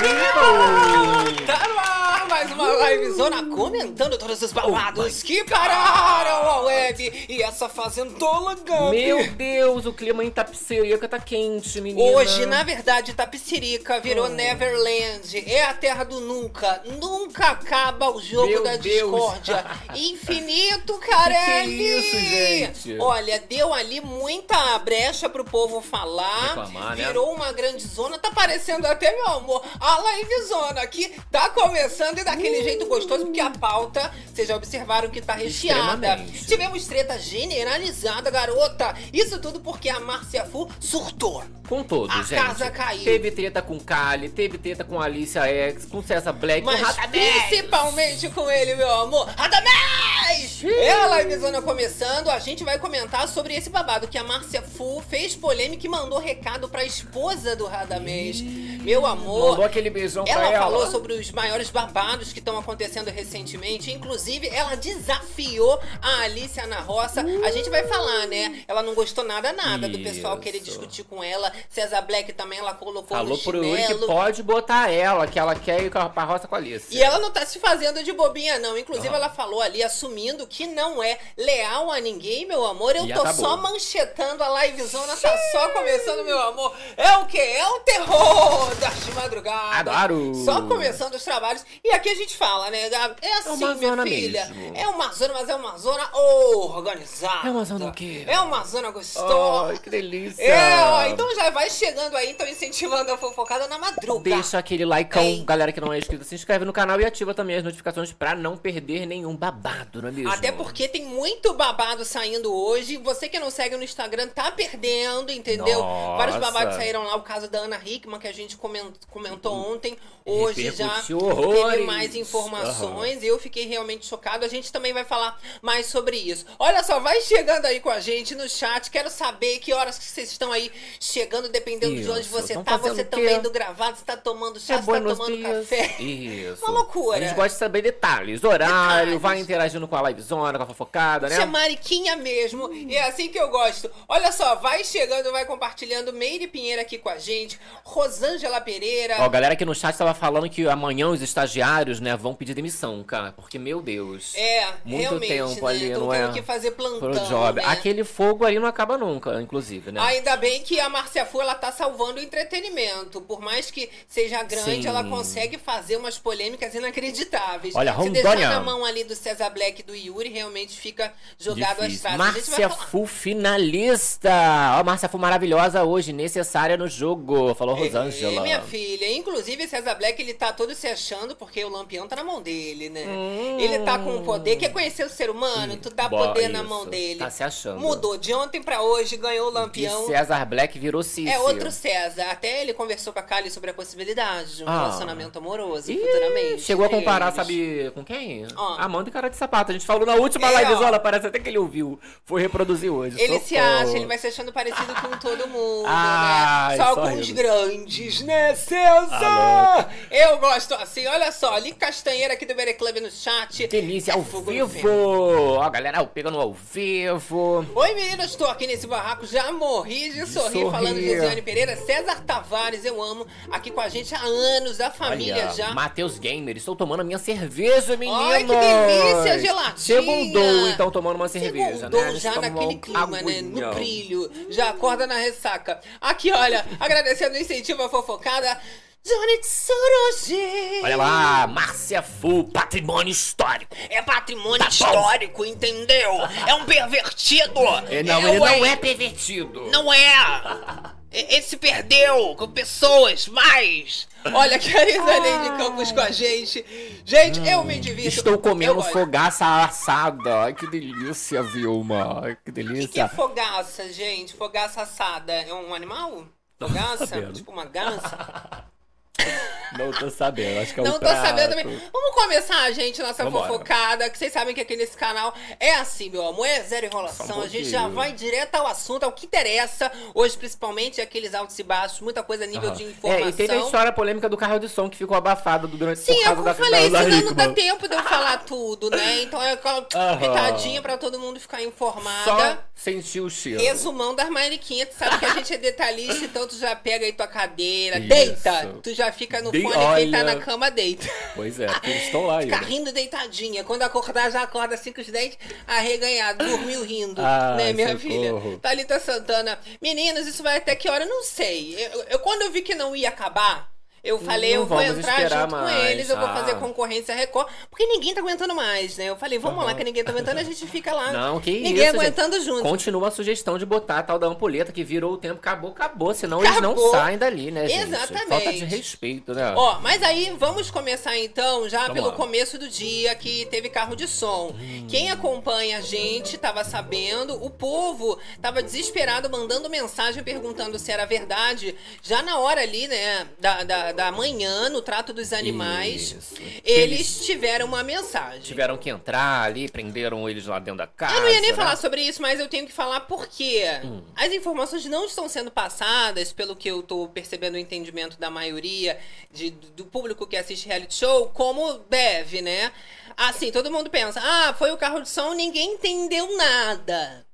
vivo! Livezona comentando todos os babados que pararam a web e essa fazendola Gump. Meu Deus, o clima em Tapicerica tá quente, menina. Hoje, na verdade, Tapicerica virou Neverland. É a terra do nunca. Nunca acaba o jogo Meu da Deus. discórdia. Infinito, Carelli! Que que é isso, gente? Olha, deu ali muita brecha pro povo falar. Reclamar, né? virou uma grande zona. Tá parecendo até, meu amor, a live zona aqui. Tá começando e daquele jeito gostoso, porque a pauta, vocês já observaram que tá recheada. Tivemos treta generalizada, garota. Isso tudo porque a Márcia Fu surtou. Com todos, A gente. casa caiu. Teve treta com Kali, teve treta com Alicia X, com Cessa Black, Mas com Radamés. principalmente com ele, meu amor. Radamés! É a livezona começando, a gente vai comentar sobre esse babado que a Márcia Fu fez polêmica e mandou recado pra esposa do Radamés. Meu amor. Mandou aquele beijão Ela pra ela. falou sobre os maiores babados que estão acontecendo recentemente. Inclusive, ela desafiou a Alicia na roça. A gente vai falar, né? Ela não gostou nada, nada do pessoal Isso. querer discutir com ela. César Black também, ela colocou Falou no pro Yuri que pode botar ela, que ela quer ir pra roça com a Alicia. E ela não tá se fazendo de bobinha, não. Inclusive, Ah. ela falou ali, assumindo que não é leal a ninguém, meu amor. Eu E tô acabou. só manchetando a livezona, tá só começando, meu amor. É o quê? É o terror das madrugadas. Adoro. Só começando os trabalhos. E aqui a gente fala, né, Gabi? É assim, uma minha zona filha. mesmo. É uma zona, mas é uma zona organizada. É uma zona o quê? É uma zona gostosa. Ai, que delícia. É, ó, então já vai chegando aí, então incentivando a fofocada na madruga. Deixa aquele likeão, Ei. galera que não é inscrita, se inscreve no canal e ativa também as notificações pra não perder nenhum babado, não é mesmo? Até porque tem muito babado saindo hoje. Você que não segue no Instagram tá perdendo, entendeu? Nossa. Vários babados saíram lá. O caso da Ana Hickman, que a gente comen- comentou ontem. Hoje já teve mais informações. Eu fiquei realmente chocado. A gente também vai falar mais sobre isso. Olha só, vai chegando aí com a gente no chat. Quero saber que horas que vocês estão aí chegando, dependendo de onde Isso. você Tão tá. Você também do gravado, você tá tomando chá, É você tá tomando dias. café. Isso. Uma loucura. A gente gosta de saber detalhes, horário, Detalhes. vai interagindo com a livezona, com a fofocada, Isso é né? mariquinha mesmo. E é assim que eu gosto. Olha só, vai chegando, vai compartilhando. Meire Pinheiro aqui com a gente. Rosângela Pereira. Ó, galera aqui no chat tava falando que amanhã os estagiários, né, vão pedir demissão, cara. Porque, meu Deus. é, muito realmente, tempo né? ali, Tão não é? que fazer plantão, Pro job. né? Aquele fogo ali não acaba nunca, inclusive, né? Ainda bem que a Márcia Fu, ela tá salvando o entretenimento. Por mais que seja grande, Sim. ela consegue fazer umas polêmicas inacreditáveis. Olha, Se deixar Rondônia. na mão ali do César Black e do Yuri, realmente fica jogado às traças. A Márcia. Fu finalista. Ó, Márcia Fu maravilhosa hoje, necessária no jogo. Falou Rosângela. É, minha filha. Inclusive, César Black, ele tá todo se achando porque o lampião tá na mão dele, né? Ele tá com o poder. Quer conhecer o ser humano? Tu dá Hum. Bo- poder na isso. mão dele. Tá se achando. Mudou. De ontem pra hoje, ganhou o E lampião. César Black virou Cícero. É outro César. Até ele conversou com a Kali sobre a possibilidade de um Ah. relacionamento amoroso Ih, futuramente. Chegou a comparar, eles. sabe com quem? Ó. Amanda e Cara de Sapato. A gente falou na última É, live, ó. olha, parece até que ele ouviu. Foi reproduzir hoje. Ele se Socorro. acha, ele vai se achando parecido com todo mundo, né? Só só com rindo. os grandes, né, César? Eu gosto assim, olha só, ali Castanheira aqui do Bere Club no chat. Delícia É ao vivo. Ó, galera, pegando ao vivo. Oi meninas, estou aqui nesse barraco, já morri de, sorrir, falando de Josiane Pereira, César Tavares, eu amo, aqui com a gente há anos, da família Olha, já. Matheus Gamer, estou tomando a minha cerveja, meninos. Ai, que delícia, geladinha. Segundou, então, tomando uma cerveja, Segundou né? A gente já naquele clima, né? No brilho. Já acorda na ressaca. Aqui, olha, agradecendo o incentivo à fofocada. Olha lá, Márcia Fu, patrimônio histórico. É patrimônio Tá bom. histórico, entendeu? É um pervertido. É, não, Eu, ele não é pervertido. Não é! Ele se perdeu com pessoas, mas. Olha, Carisa Lady Campos com a gente. Gente, eu me divirto. Estou comendo fogaça assada. Ai, que delícia, Vilma. Ai, Que O que, que é delícia. fogaça, gente? Fogaça assada é um animal? Fogaça? tipo uma gança? Não tô sabendo, acho que é Não um tô prato. sabendo também. Vamos começar, gente, nossa Vambora. fofocada. Que vocês sabem que aqui nesse canal é assim, meu amor. É zero enrolação. Um a gente já vai direto ao assunto, ao que interessa. Hoje, principalmente, aqueles altos e baixos. Muita coisa a nível de informação. É, e teve a história polêmica do carro de som que ficou abafada durante Sim, por é causa que da, eu falei, da, da senão não dá tempo de eu falar tudo, né? Então é aquela Aham. pitadinha pra todo mundo ficar informada. Só sentiu o cheiro. Resumão das mariquinhas, tu sabe que a gente é detalhista, então tu já pega aí tua cadeira, Isso. deita, tu já fica no Bem- fone, quem tá olha. na cama deita. Pois é, porque eles estão lá Fica ainda. rindo deitadinha. Quando acordar, já acorda assim com os dentes arreganhados, dormiu rindo, Ai, né, minha socorro. filha? Thalita Santana. Meninas, isso vai até que hora? Não sei. Eu, eu- quando eu vi que não ia acabar, eu falei, Não eu vou entrar junto com mais, eles, eu vou ah. fazer concorrência Record, porque ninguém tá aguentando mais, né? Eu falei, vamos lá, que ninguém tá aguentando, a gente fica lá. Não, que ninguém isso, gente. aguentando junto. Continua a sugestão de botar a tal da ampulheta que virou o tempo, acabou, acabou. Senão eles não Acabou. saem dali, né, gente? Exatamente. Falta de respeito, né? Ó, mas aí vamos começar então já Vamos pelo lá. começo do dia que teve carro de som. Hum. Quem acompanha a gente tava sabendo, o povo tava desesperado mandando mensagem perguntando se era verdade. Já na hora ali, né, da, da, da manhã, no trato dos animais, Isso. eles tiveram uma mensagem. Tiveram que entrar ali, prenderam eles lá dentro da casa. Eu não ia nem né? falar sobre isso, mas eu tenho que falar porque Hum. as informações não estão sendo passadas, pelo que eu tô percebendo o entendimento da maioria de- do público que assiste reality show, como deve, né? Assim, todo mundo pensa, ah, foi o carro de som, ninguém entendeu nada.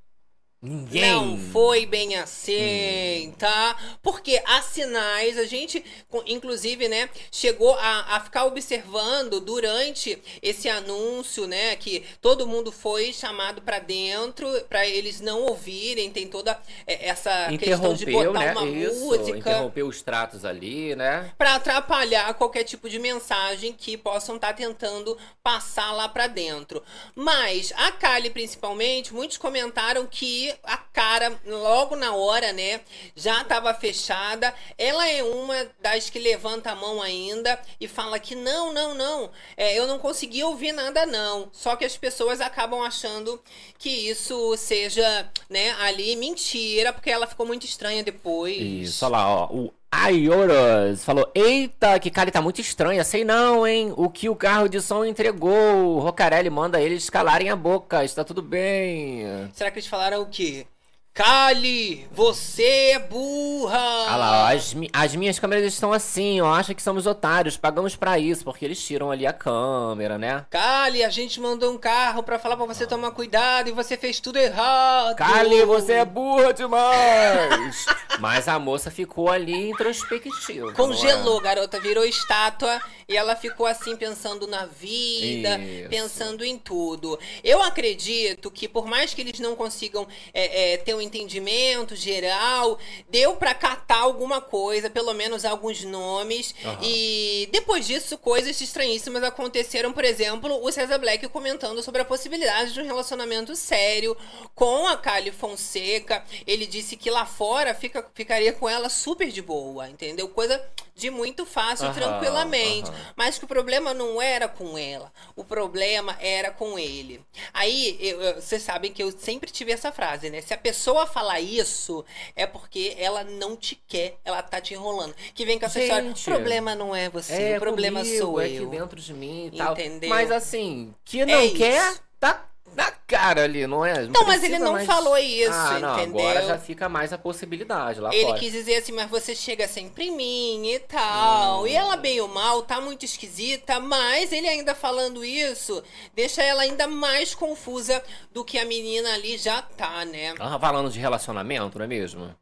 Ninguém. Não foi bem assim, Hum. tá? Porque há sinais, a gente, inclusive, né, chegou a, a ficar observando durante esse anúncio, né, que todo mundo foi chamado pra dentro, pra eles não ouvirem, tem toda é, essa questão de botar né? uma Isso, música interrompeu os tratos ali, né? Pra atrapalhar qualquer tipo de mensagem que possam estar tentando passar lá pra dentro. Mas a Kali, principalmente, muitos comentaram que a cara, logo na hora, né, já estava fechada. Ela é uma das que levanta a mão ainda e fala que não, não, não, é, eu não consegui ouvir nada, não. Só que as pessoas acabam achando que isso seja, né, ali mentira, porque ela ficou muito estranha depois. Isso, olha lá, ó. O Aioros falou: Eita, que cara tá muito estranha. Sei não, hein? O que o carro de som entregou. O Rocarelli manda eles calarem a boca. Está tudo bem. Será que eles falaram o quê? Kali, você é burra! Olha lá, ó, as, mi- as minhas câmeras estão assim, ó. Acha que somos otários. Pagamos pra isso, porque eles tiram ali a câmera, né? Kali, a gente mandou um carro pra falar pra você tomar cuidado e você fez tudo errado. Kali, você é burra demais! Mas a moça ficou ali introspectiva. Congelou, garota, virou estátua e ela ficou assim pensando na vida, Isso. pensando em tudo. Eu acredito que por mais que eles não consigam é, é, ter um entendimento geral, deu pra catar alguma coisa, pelo menos alguns nomes. Aham. E depois disso, coisas estranhíssimas aconteceram. Por exemplo, o César Black comentando sobre a possibilidade de um relacionamento sério com a Kali Fonseca. Ele disse que lá fora fica, ficaria com ela super de boa, entendeu? Coisa de muito fácil, Aham, tranquilamente. aham. Mas que o problema não era com ela, o problema era com ele. Aí, eu- vocês sabem que eu sempre tive essa frase, né? Se a pessoa falar isso, é porque ela não te quer, ela tá te enrolando. Que vem com essa história, o Gente, problema não é você, É, o problema comigo, sou é eu. aqui dentro de mim e tal. Entendeu? Mas assim, que não É quer, tá na cara ali, não é? Não, mas ele não mais- falou isso, ah, não, entendeu? Agora já fica mais a possibilidade lá Ele fora. quis dizer assim, mas você chega sempre em mim e tal. Hum. E ela, bem ou mal, tá muito esquisita, mas ele ainda falando isso, deixa ela ainda mais confusa do que a menina ali já tá, né? Ah, falando de relacionamento, não é mesmo?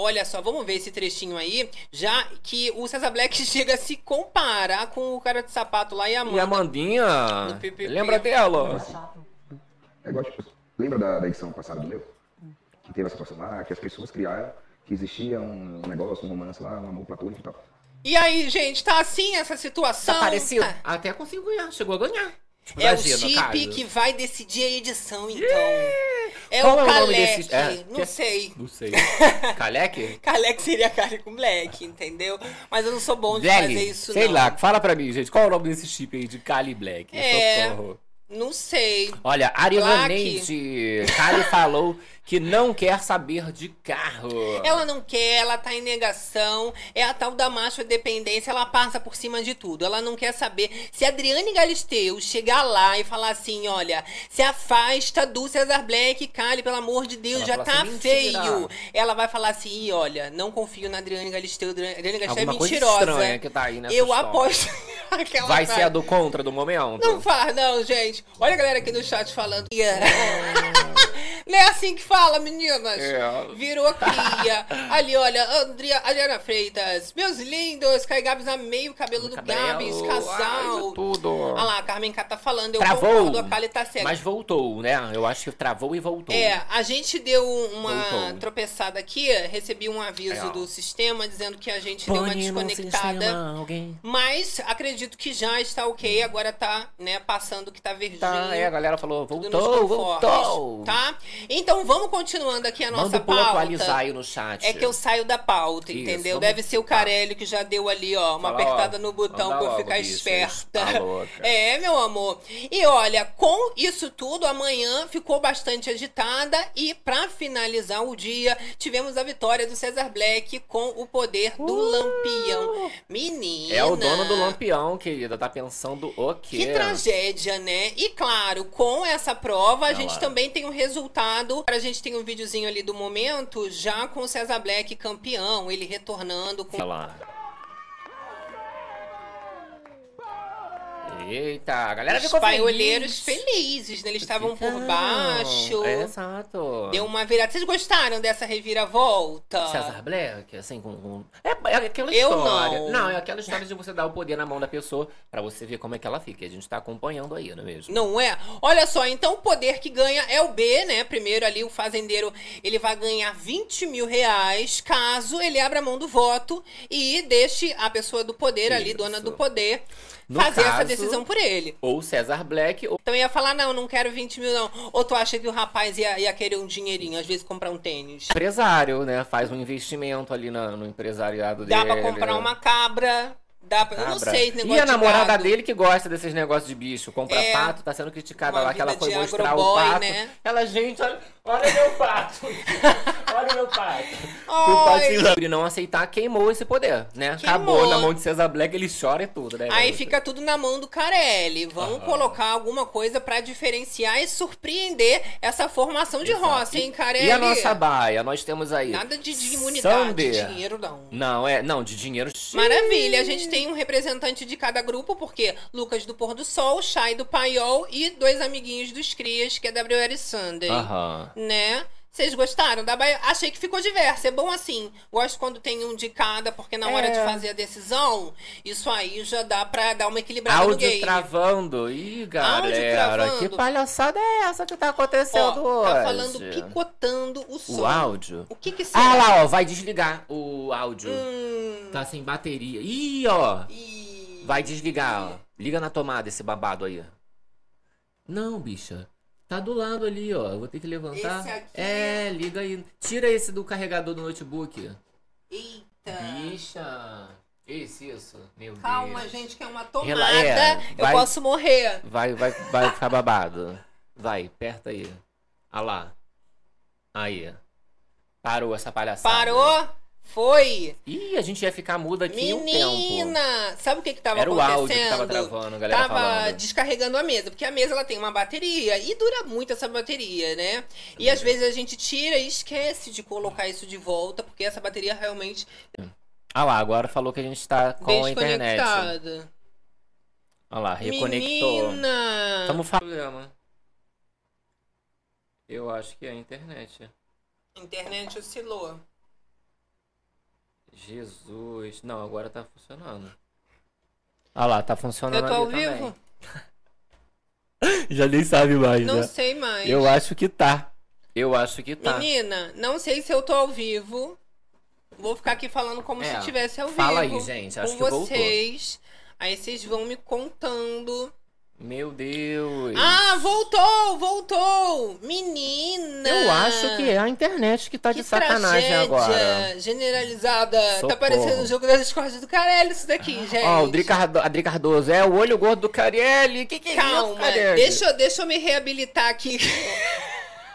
Olha só, vamos ver esse trechinho aí, já que o César Black chega a se comparar com o cara de sapato lá e a E a Amanda. Amandinha, No PPP. lembra dela? É igual, tipo, lembra da, da edição passada do meu? Que teve a situação lá, que as pessoas criaram que existia um negócio, um romance lá, um amor platônico e tal. E aí, gente, tá assim essa situação? Tá parecido? Ah, Até conseguiu ganhar, chegou a ganhar. Tipo, É o chip caso. que vai decidir a edição, então. É Qual o é o nome Kalec, desse- é, não que- sei. Não sei. Kalec? Kalec seria cara com Black, entendeu? Mas eu não sou bom de fazer isso, sei não. lá, fala pra mim, gente, qual é o nome desse chip aí de Kali Black? É. Socorro. Não sei. Olha, Black. Arivaneide, Kali falou que não quer saber de carro. Ela não quer, ela tá em negação. É a tal da macho dependência, ela passa por cima de tudo. Ela não quer saber. Se a Adriane Galisteu chegar lá e falar assim: olha, se afasta do Cesar Black, Kali, pelo amor de Deus, Ela já tá assim, feio. Ela vai falar assim: "Ih, olha, não confio na Adriane Galisteu. Adriane Galisteu Alguma é coisa mentirosa. estranha que tá aí nessa Eu história. aposto. aquela Vai frase. ser a do contra do momento? Não faz, não, gente. Olha a galera aqui no chat falando. Não é assim que fala, meninas. É. Virou cria. Ali, olha, Andria, Adriana Freitas. Meus lindos. Kai Gabs, amei o cabelo do Cabelo, Gabs. ai, Casal. de tudo. Olha lá, a Carmen K tá falando. Eu Travou. concordo, a Kali tá certa. Mas voltou, né? Eu acho que travou e voltou. É, a gente deu uma Voltou. tropeçada aqui, recebi um aviso É. do sistema dizendo que a gente deu uma desconectada. sistema, alguém. Mas acredito que já está ok, agora tá, né, passando que tá verdinho. Tá, é, a galera falou, voltou, voltou. Tá? Então vamos continuando aqui a nossa Manda pauta. atualizar aí no chat. É que eu saio da pauta, Isso, entendeu? vamos- Deve ser o Carelli que já deu ali, ó, uma Fala, apertada ó, no botão manda pra eu ficar bicho, esperta. tá louca. É, meu amor. E olha, com isso tudo, amanhã ficou bastante agitada e pra finalizar o dia, tivemos a vitória do Cesar Black com o poder do Lampião. Menina. É o dono do lampião, querida. Tá pensando o quê? Que tragédia, né? E claro, com essa prova, a Olha gente lá. também tem um resultado. A gente tem um videozinho ali do momento, já com o César Black campeão, ele retornando com. Olha lá. Eita, a galera Os ficou paioleiros feliz. felizes, né? Eles estavam por baixo. É, exato. Deu uma virada. Vocês gostaram dessa reviravolta? César Black, assim, com. com- É, é aquela Eu história. não. é aquela história de você dar o poder na mão da pessoa pra você ver como é que ela fica. A gente tá acompanhando aí, não é mesmo? Não é? Olha só, então o poder que ganha é o B, né? Primeiro ali o fazendeiro, ele vai ganhar 20 mil reais caso ele abra mão do voto e deixe a pessoa do poder ali, Isso. dona do poder, No fazer essa caso- decisão por ele. Ou César Black, ou Então ia falar, não, não quero 20 mil não. Ou tu acha que o rapaz ia, ia querer um dinheirinho, às vezes comprar um tênis? empresário, né? Faz um investimento ali na- no empresariado Dá dele. pra comprar uma cabra, dá pra... Eu não sei negócio E a namorada dele que gosta desses negócios de bicho, compra É. pato, tá sendo criticada lá que ela foi mostrar o agroboy, pato. né? Ela, gente, olha, olha meu pato. olha meu pato. O patinho não aceitar queimou esse poder, né? Acabou Queimou. na mão de César Black, ele chora e tudo, né? Aí gente? fica tudo na mão do Carelli. Vamos colocar alguma coisa pra diferenciar e surpreender essa formação de Exato. roça, hein, Carelli? E a nossa baia? Nós temos aí. Nada de, de imunidade, Sander. dinheiro não. Não, é. Não, de dinheiro. Maravilha, a gente tem um representante de cada grupo, porque Lucas do Pôr do Sol, Chay do Paiol e dois amiguinhos dos Crias, que é Gabriel e Sunday. Aham. Né? Vocês gostaram da Bahia? Achei que ficou diverso. É bom assim. Gosto quando tem um de cada, porque na hora É. de fazer a decisão, isso aí já dá pra dar uma equilibrada no Áudio game. travando. Ih, galera, travando. que palhaçada é essa que tá acontecendo Ó, hoje? tá falando picotando o som. O áudio? O que que será? Ah lá, ó, vai desligar o áudio. Hum, Tá sem bateria. Ih, ó. e... Vai desligar, ó. Liga na tomada esse babado aí. Não, bicha. Tá do lado ali, ó. Eu vou ter que levantar. Esse aqui? É, liga aí. Tira esse do carregador do notebook. Eita. Bicha. Isso, isso. Meu Calma, Deus. gente, que é uma tomada. Rela- é, eu vai- posso morrer. Vai, vai, vai ficar babado. Vai, aperta aí. Ah lá. Aí. Parou essa palhaçada. Parou? Foi. Ih, a gente ia ficar mudo aqui um tempo. Menina, sabe o que que tava Era o acontecendo? áudio que tava travando, a galera Tava falando. descarregando a mesa, porque a mesa ela tem uma bateria e dura muito essa bateria, né? E às vezes a gente tira e esquece de colocar isso de volta, porque essa bateria realmente Ah lá, agora falou que a gente tá com a internet. Olha lá, reconectou. Menina! Estamos falando. Eu acho que é a internet. Internet oscilou. Jesus. Não, agora tá funcionando. Olha lá, tá funcionando Eu tô ao vivo? Já nem sabe mais, Não né? sei mais. Eu acho que tá. Eu acho que tá. Menina, não sei se eu tô ao vivo. Vou ficar aqui falando como É, se estivesse ao fala vivo. aí, gente, acho com que voltou. vocês. Aí vocês vão me contando. Meu Deus. Ah, voltou, voltou! Menina! Eu acho que é a internet que tá de Que sacanagem tragédia agora. generalizada. Tá Socorro. parecendo o jogo das discórdias do Carelli isso daqui, gente. Ó, o Dri Cardo- a Dri Cardoso é o olho gordo do Carielli. Que que é isso, Calma, Carielli? deixa, eu- deixa eu me reabilitar aqui.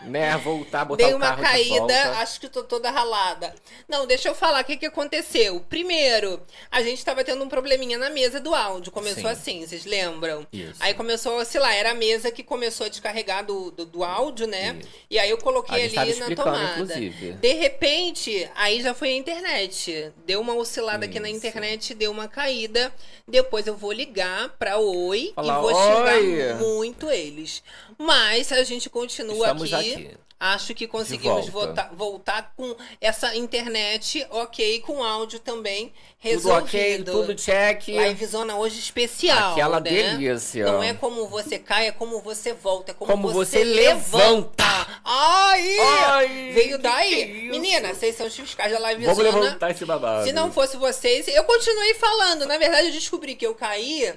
Né, voltar, botar Dei uma caída, acho que tô toda ralada. Não, deixa eu falar o que, que aconteceu. Primeiro, a gente tava tendo um probleminha na mesa do áudio. Começou Sim. assim, vocês lembram? Isso. Aí começou, sei lá, era a mesa que começou a descarregar do, do, do áudio, né? Isso. E aí eu coloquei A ali na tomada. inclusive. De repente, aí já foi a internet. Deu uma oscilada aqui na Isso. internet, deu uma caída. Depois eu vou ligar pra Oi Falar, e vou "Oi." xingar muito eles. Mas a gente continua Estamos aqui, aqui. Acho que conseguimos volta. voltar, voltar com essa internet ok, com áudio também Tudo resolvido. ok, tudo check. Livezona hoje especial. Aquela né? delícia. Não é como você cai, é como você volta, é como, Como você, você levanta. Ai! Ai, Veio daí. é? Menina, vocês são os fiscais da Vamos Livezona. levantar esse babado. Se não fosse vocês, eu continuei falando. Na verdade, eu descobri que eu caí.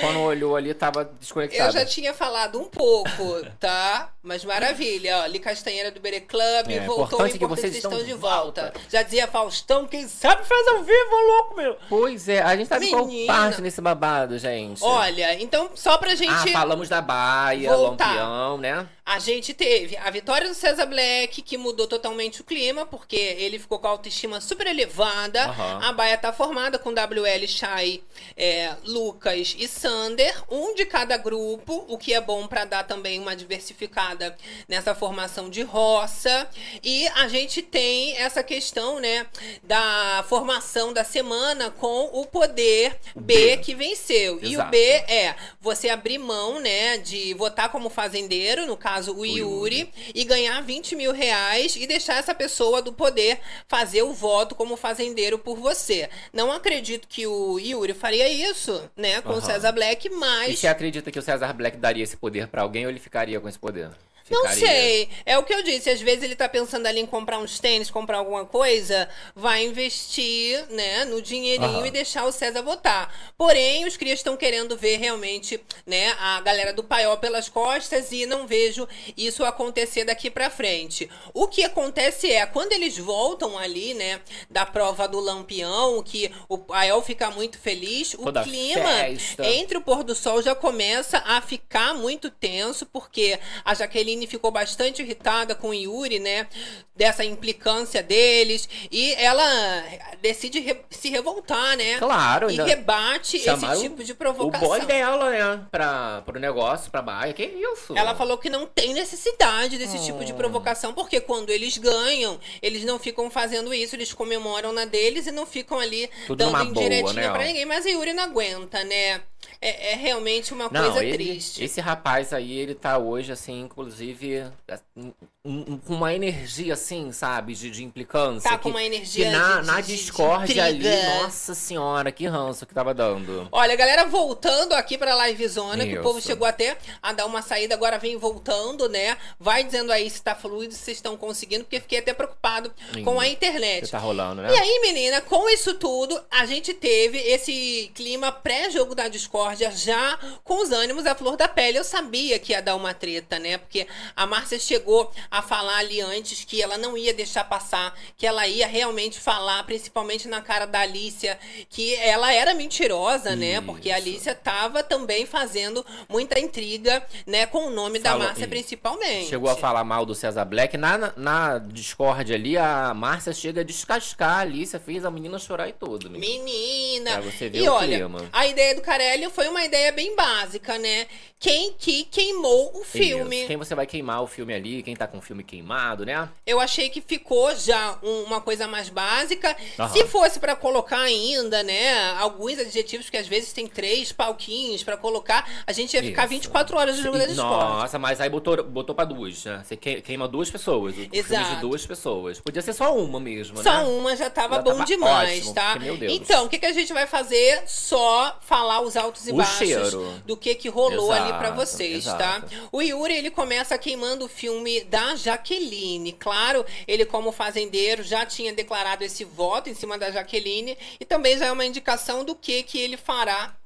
Quando olhou ali, tava desconectado. Eu já tinha falado um pouco, tá? Mas maravilha, ó. Li Castanheira do Bere Club, É, voltou, importante o que vocês estão estão de de volta. volta. Já dizia Faustão, quem sabe faz ao vivo, louco, meu. Pois é, a gente tá em qual Menina. parte nesse babado, gente? Olha, então, só pra gente... Ah, falamos da Baia. Lampião, né? A gente teve a vitória do César Black, que mudou totalmente o clima, porque ele ficou com a autoestima super elevada. Aham. A Baia tá formada com WL, Chay, é, Lucas e Sander, um de cada grupo, o que é bom pra dar também uma diversificada nessa formação de roça. E a gente tem essa questão, né, da formação da semana com o poder B, B. que venceu. E o Exato. B é você abrir mão, né, de votar como fazendeiro, no caso o Yuri, e ganhar 20 mil reais e deixar essa pessoa do poder fazer o voto como fazendeiro por você. Não acredito que o Yuri faria isso, né, com o Aham. César Black, E mas. você acredita que o César Black daria esse poder pra alguém ou ele ficaria com esse poder? Não Ficaria. sei. É o que eu disse. Às vezes ele tá pensando ali em comprar uns tênis, comprar alguma coisa, vai investir, né, no dinheirinho Aham. e deixar o César votar. Porém, os crias estão querendo ver realmente, né, a galera do paiol pelas costas e não vejo isso acontecer daqui pra frente. O que acontece é, quando eles voltam ali, né, da prova do Lampião, que o paiol fica muito feliz, Toda o clima festa. entre o pôr do sol já começa a ficar muito tenso, porque a Jaqueline ficou bastante irritada com o Yuri, né? Dessa implicância deles. E ela decide re- se revoltar, né? Claro, E rebate esse tipo de O provocação. boy dela, né? Pra, pro negócio, pra Baia. Que isso? Ela falou que não tem necessidade desse tipo de provocação, porque quando eles ganham, eles não ficam fazendo isso, eles comemoram na deles e não ficam ali Tudo dando numa boa, indiretinha né? pra ninguém. Mas a Yuri não aguenta, né? É, é realmente uma Não, coisa ele- triste. esse rapaz aí, ele tá hoje, assim, inclusive, um- com uma energia, assim, sabe, de, de implicância. Tá que, com uma energia Que na, de- na discórdia ali, nossa senhora, que ranço que tava dando. Olha, galera, voltando aqui pra Livezona, que o povo chegou até a dar uma saída, agora vem voltando, né? Vai dizendo aí se tá fluido, se vocês estão conseguindo, porque fiquei até preocupado com a Que internet. tá rolando, né? E aí, menina, com isso tudo, a gente teve esse clima pré-jogo da discórdia já com os ânimos à flor da pele. Eu sabia que ia dar uma treta, né? Porque a Márcia chegou a falar ali antes que ela não ia deixar passar, que ela ia realmente falar, principalmente na cara da Alicia, que ela era mentirosa, né? Porque a Isso. Alicia tava também fazendo muita intriga, né? Com o nome da Falou- Márcia, isso. principalmente. Chegou a falar mal do César Black. Na, na, Discord ali, a Márcia chega a descascar a Alicia, fez a menina chorar e tudo. menina. Menina. Pra você ver e o olha, clima. a ideia do Carelli foi uma ideia bem básica, né? Quem que queimou o filme? Isso. Quem você vai queimar o filme ali, quem tá com o filme queimado, né? Eu achei que ficou já um- uma coisa mais básica. Aham. Se fosse pra colocar ainda, né, alguns adjetivos que às vezes tem três palquinhos pra colocar, a gente ia ficar Isso. 24 horas no jogo da. Nossa, mas aí botou, botou pra duas, né? Você que- queima duas pessoas. O filme Exato. de duas pessoas. Podia ser só uma mesmo, Só né? uma já tava Já bom tava demais, ótimo, tá? porque, meu Deus. Então, o que, que a gente vai fazer? Só falar os altos e O baixos cheiro. do que que rolou ali pra Exato, vocês, exato. tá? O Yuri, ele começa queimando o filme da Jaqueline. Claro, ele como fazendeiro já tinha declarado esse voto em cima da Jaqueline e também já é uma indicação do que que ele fará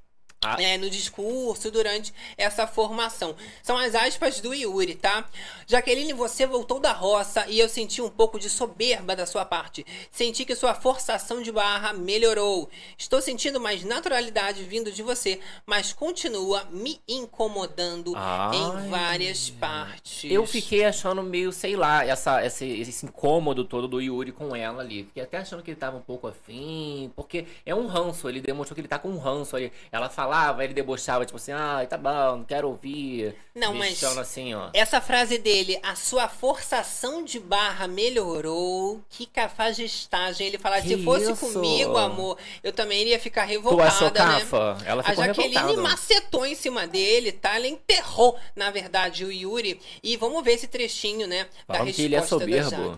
Ah. é, no discurso durante essa formação. São as aspas do Yuri, tá? Jaqueline, você voltou da roça e eu senti um pouco de soberba da sua parte. Senti que sua forçação de barra melhorou. Estou sentindo mais naturalidade vindo de você, mas continua me incomodando Ai. em várias partes. Eu fiquei achando meio, sei lá, essa, esse, esse incômodo todo do Yuri com ela ali. Fiquei até achando que ele tava um pouco afim, porque é um ranço, ele demonstrou que ele tá com um ranço ali. Ela falava falava, ele debochava, tipo assim, ah, tá bom, não quero ouvir. Não, mas- assim, ó. Essa frase dele, a sua forçação de barra melhorou, que cafajestagem. Ele fala, se fosse isso? comigo, amor, eu também iria ficar Tu revoltada, achou né? cafa? Ela A ficou Jaqueline revoltada. macetou em cima dele, tá? Ela enterrou, na verdade, o Yuri. E vamos ver esse trechinho, né? Da Falando que ele é resposta soberbo.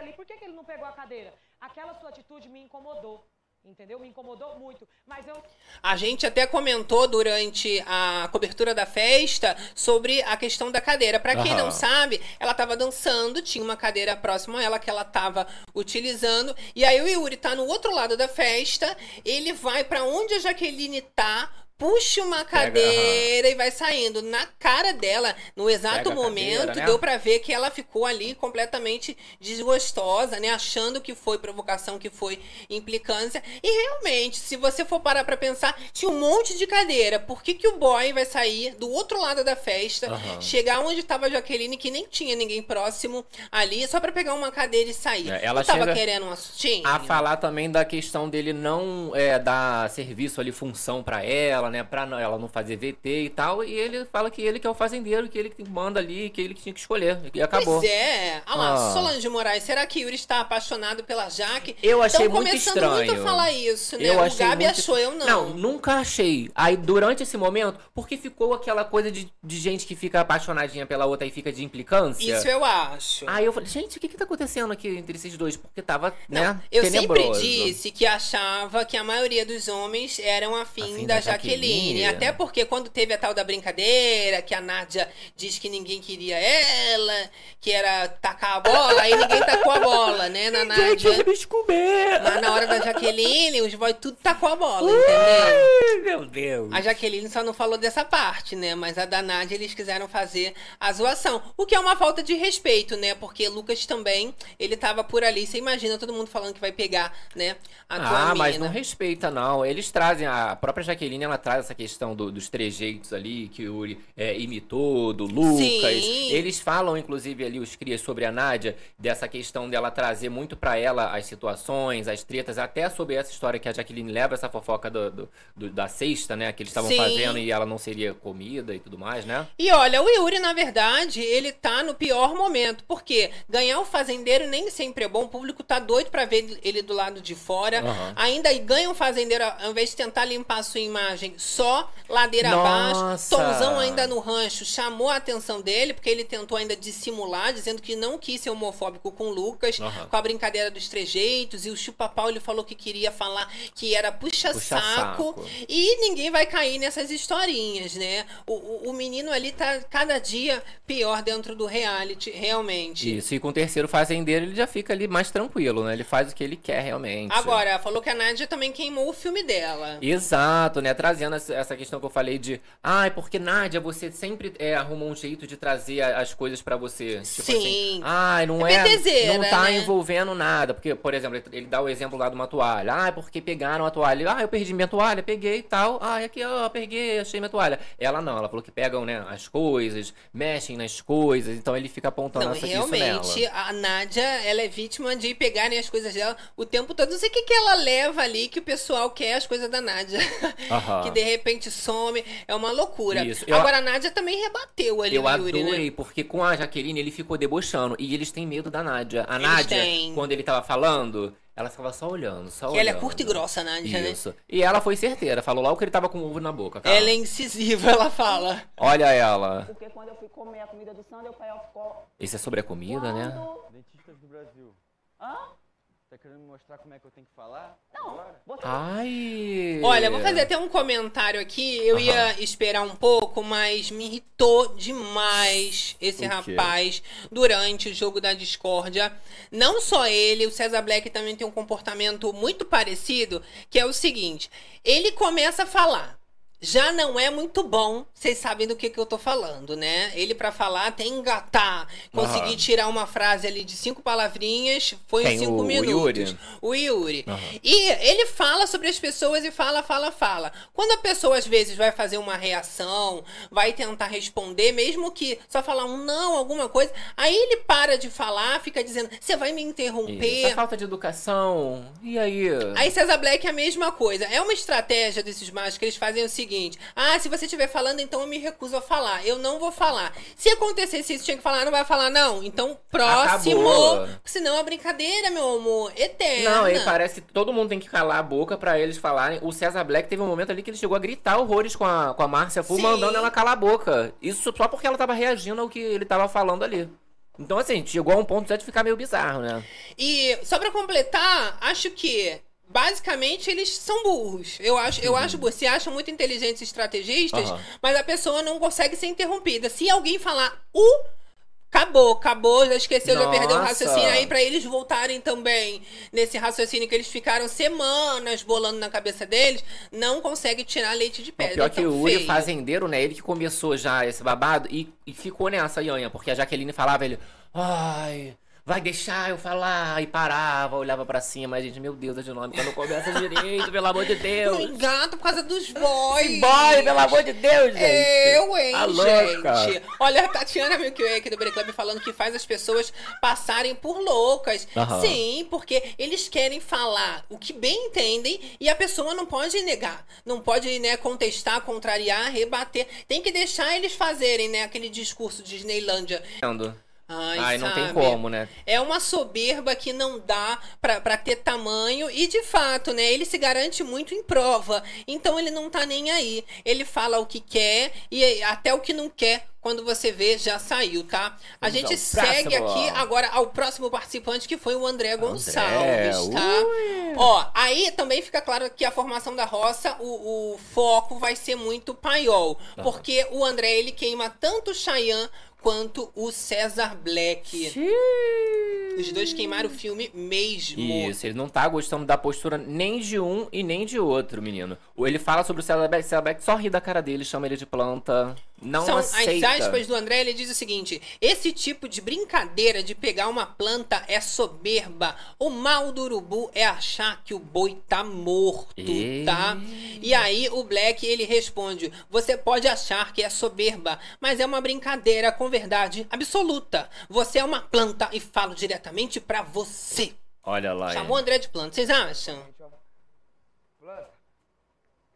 Ali, por que, que ele não pegou a cadeira? Aquela sua atitude me incomodou, entendeu? Me incomodou muito. Mas eu A gente até comentou durante a cobertura da festa sobre a questão da cadeira. Pra quem Aham. não sabe, ela tava dançando, tinha uma cadeira próxima a ela que ela tava utilizando. E aí o Yuri tá no outro lado da festa, ele vai pra onde a Jaqueline tá. Puxa uma cadeira e vai saindo. Na cara dela, no exato Pega momento, cadeira, né? deu pra ver que ela ficou ali completamente desgostosa, né? Achando que foi provocação, que foi implicância. E realmente, se você for parar pra pensar, tinha um monte de cadeira. Por que, que o boy vai sair do outro lado da festa, Aham. chegar onde tava a Jaqueline, que nem tinha ninguém próximo ali, só pra pegar uma cadeira e sair? É, ela tava querendo um? A falar também da questão dele não é, dar serviço ali, função pra ela, né? Pra não- ela não fazer VT e tal. E ele fala que ele que é o fazendeiro, que ele que manda ali, que ele que tinha que escolher. E acabou. Pois é. Olha lá, Ah. Solange Moraes, será que Yuri está apaixonado pela Jaque? Eu achei muito começando estranho. muito a falar isso, né? Eu o achei Gabi muito- achou, eu não. Não, nunca achei. Aí durante esse momento, porque ficou aquela coisa de, de gente que fica apaixonadinha pela outra e fica de implicância. Isso eu acho. Aí eu falei, gente, o que que tá acontecendo aqui entre esses dois? Porque tava, né, Eu sempre tenebroso. disse que achava que a maioria dos homens eram afim Afim da, da Jaqueline. Jaqueline. Até porque quando teve a tal da brincadeira, que a Nádia diz que ninguém queria ela, que era tacar a bola, aí ninguém tacou a bola, né? Na Gente, Nádia. comer. Mas na hora da Jaqueline, os boys tudo tacou a bola, entendeu? Ai, meu Deus. A Jaqueline só não falou dessa parte, né? Mas a da Nádia eles quiseram fazer a zoação. O que é uma falta de respeito, né? Porque Lucas também, ele tava por ali. Você imagina todo mundo falando que vai pegar, né? A tua Ah, mas não respeita, não. Eles trazem, a própria Jaqueline, ela traz essa questão do- dos trejeitos ali, que o Yuri é, imitou, do Lucas. Sim. Eles falam, inclusive, ali, os crias sobre a Nádia, dessa questão dela trazer muito pra ela as situações, as tretas, até sobre essa história que a Jaqueline leva essa fofoca do, do- do- da cesta, né? Que eles estavam fazendo e ela não seria comida e tudo mais, né? E olha, o Yuri, na verdade, ele tá no pior momento. Porque ganhar o fazendeiro nem sempre é bom. O público tá doido pra ver ele do lado de fora. Aham. Ainda ganha um fazendeiro, ao invés de tentar limpar a sua imagem, só ladeira Nossa! abaixo. Tomzão ainda no rancho chamou a atenção dele, porque ele tentou ainda dissimular, dizendo que não quis ser homofóbico com o Lucas, Aham. com a brincadeira dos trejeitos. E o Chupa-Pau, ele falou que queria falar que era puxa-saco. Puxa-saco. E ninguém vai cair nessas historinhas, né? O, o, o menino ali tá cada dia pior dentro do reality, realmente. Isso, e com o terceiro fazendeiro ele já fica ali mais tranquilo, né? Ele faz o que ele quer realmente. Agora, falou que a Nádia também queimou o filme dela. Exato, né? Trazendo essa- essa questão que eu falei de. Ai, porque Nádia, você sempre é, arruma um jeito de trazer as coisas pra você. Tipo Sim. assim. Ai, não É é. não tá né? envolvendo nada. Porque, por exemplo, ele- dá o exemplo lá de uma toalha. Ai, porque pegaram a toalha. Ah, eu perdi minha toalha, peguei e tal. Ai, aqui, ó, peguei, achei minha toalha. Ela não, ela falou que pegam, né, as coisas, mexem nas coisas. Então ele fica apontando Não, essa, realmente, a Nádia, ela é vítima de pegarem as coisas dela o tempo todo. Não sei o que, que ela leva ali que o pessoal quer as coisas da Nádia. Aham. De repente some. É uma loucura. Isso. Eu- Agora, a Nádia também rebateu ali Eu o Yuri, adorei, né? porque com a Jaqueline ele ficou debochando. E eles têm medo da Nádia. A Eles Nádia, têm. quando ele tava falando, ela ficava só olhando, só Que olhando. ela é curta e grossa, a Nádia, né? Isso. E ela foi certeira, falou logo que ele tava com o ovo na boca, cara. Ela é incisiva, ela fala. Olha ela. Porque quando eu fui comer a comida do Sander, o pai ficou. Isso é sobre a comida, né? Quando- Dentistas do Brasil. Hã? Querendo me mostrar como é que eu tenho que falar? Não, Agora? Ai. Olha, vou fazer até um comentário aqui. Eu Aham. ia esperar um pouco, mas me irritou demais esse O quê? rapaz durante o jogo da discórdia. Não só ele, o César Black também tem um comportamento muito parecido, que é o seguinte: ele começa a falar. Já não é muito bom, vocês sabem do que, que eu tô falando, né? Ele, pra falar, tem engatar. Conseguir Aham. tirar uma frase ali de cinco palavrinhas, foi em Quem? cinco O- o minutos. Yuri? O Yuri. Aham. E ele fala sobre as pessoas e fala, fala, fala. Quando a pessoa às vezes vai fazer uma reação, vai tentar responder, mesmo que só falar um não, alguma coisa, aí ele para de falar, fica dizendo, você vai me Isso. interromper. A falta de educação. E aí? Aí César Black é a mesma coisa. É uma estratégia desses machos que eles fazem o seguinte: seguinte: ah, se você estiver falando, então eu me recuso a falar. Eu não vou falar. Se acontecesse isso, tinha que falar, não vai falar, não. Então, próximo. Acabou. Senão é brincadeira, meu amor. Eterna. Não, aí parece que todo mundo tem que calar a boca pra eles falarem. O César Black teve um momento ali que ele chegou a gritar horrores com a, com a Márcia Fu, Sim. mandando ela calar a boca. Isso só porque ela tava reagindo ao que ele tava falando ali. Então, assim, chegou a um ponto de ficar meio bizarro, né? E só pra completar, acho que basicamente eles são burros. Eu acho, eu acho burros. Se acham muito inteligentes estrategistas, Aham. mas a pessoa não consegue ser interrompida. Se alguém falar o Acabou, acabou, já esqueceu, já perdeu o Nossa. raciocínio. Aí, pra eles voltarem também nesse raciocínio que eles ficaram semanas bolando na cabeça deles, não consegue tirar leite de pedra. pior que tão o Uri, fazendeiro, né? Ele que começou já esse babado e, e ficou nessa Ianha, porque a Jaqueline falava, ele, ai, vai deixar eu falar, e parava, olhava pra cima, gente, meu Deus, é de nome, quando começa direito, pelo amor de Deus. Me engata por causa dos boys. Boy, pelo amor de Deus, gente. Eu, hein, Tá louca. gente. Olha, a Tatiana Milkway aqui do Break Club falando que faz as pessoas passarem por loucas. Aham. Sim, porque eles querem falar o que bem entendem e a pessoa não pode negar. Não pode, né, contestar, contrariar, rebater. Tem que deixar eles fazerem, né, aquele discurso de Disneylândia. Entendo. Ai, Ai, não tem como, né? É uma soberba que não dá pra, pra ter tamanho e de fato, né? Ele se garante muito em prova. Então ele não tá nem aí. Ele fala o que quer e até o que não quer. Quando você vê, já saiu, tá? A Vamos gente segue aqui agora ao próximo participante, que foi o André Gonçalves, Ui. tá? Ó, aí também fica claro que a formação da roça, o, o foco vai ser muito paiol. Porque o André, ele queima tanto o Cheyenne quanto o César Black. Os dois queimaram o filme mesmo. Isso, ele não tá gostando da postura nem de um e nem de outro, menino. Ele fala sobre o César Black, César Black só ri da cara dele, chama ele de planta. Não São aceita. as aspas do André, ele diz o seguinte: esse tipo de brincadeira de pegar uma planta é soberba. O mal do urubu é achar que o boi tá morto, E- tá? E aí o Black ele responde: Você pode achar que é soberba, mas é uma brincadeira com verdade absoluta. Você é uma planta e falo diretamente pra você. Olha lá. Chamou o André de planta, vocês acham?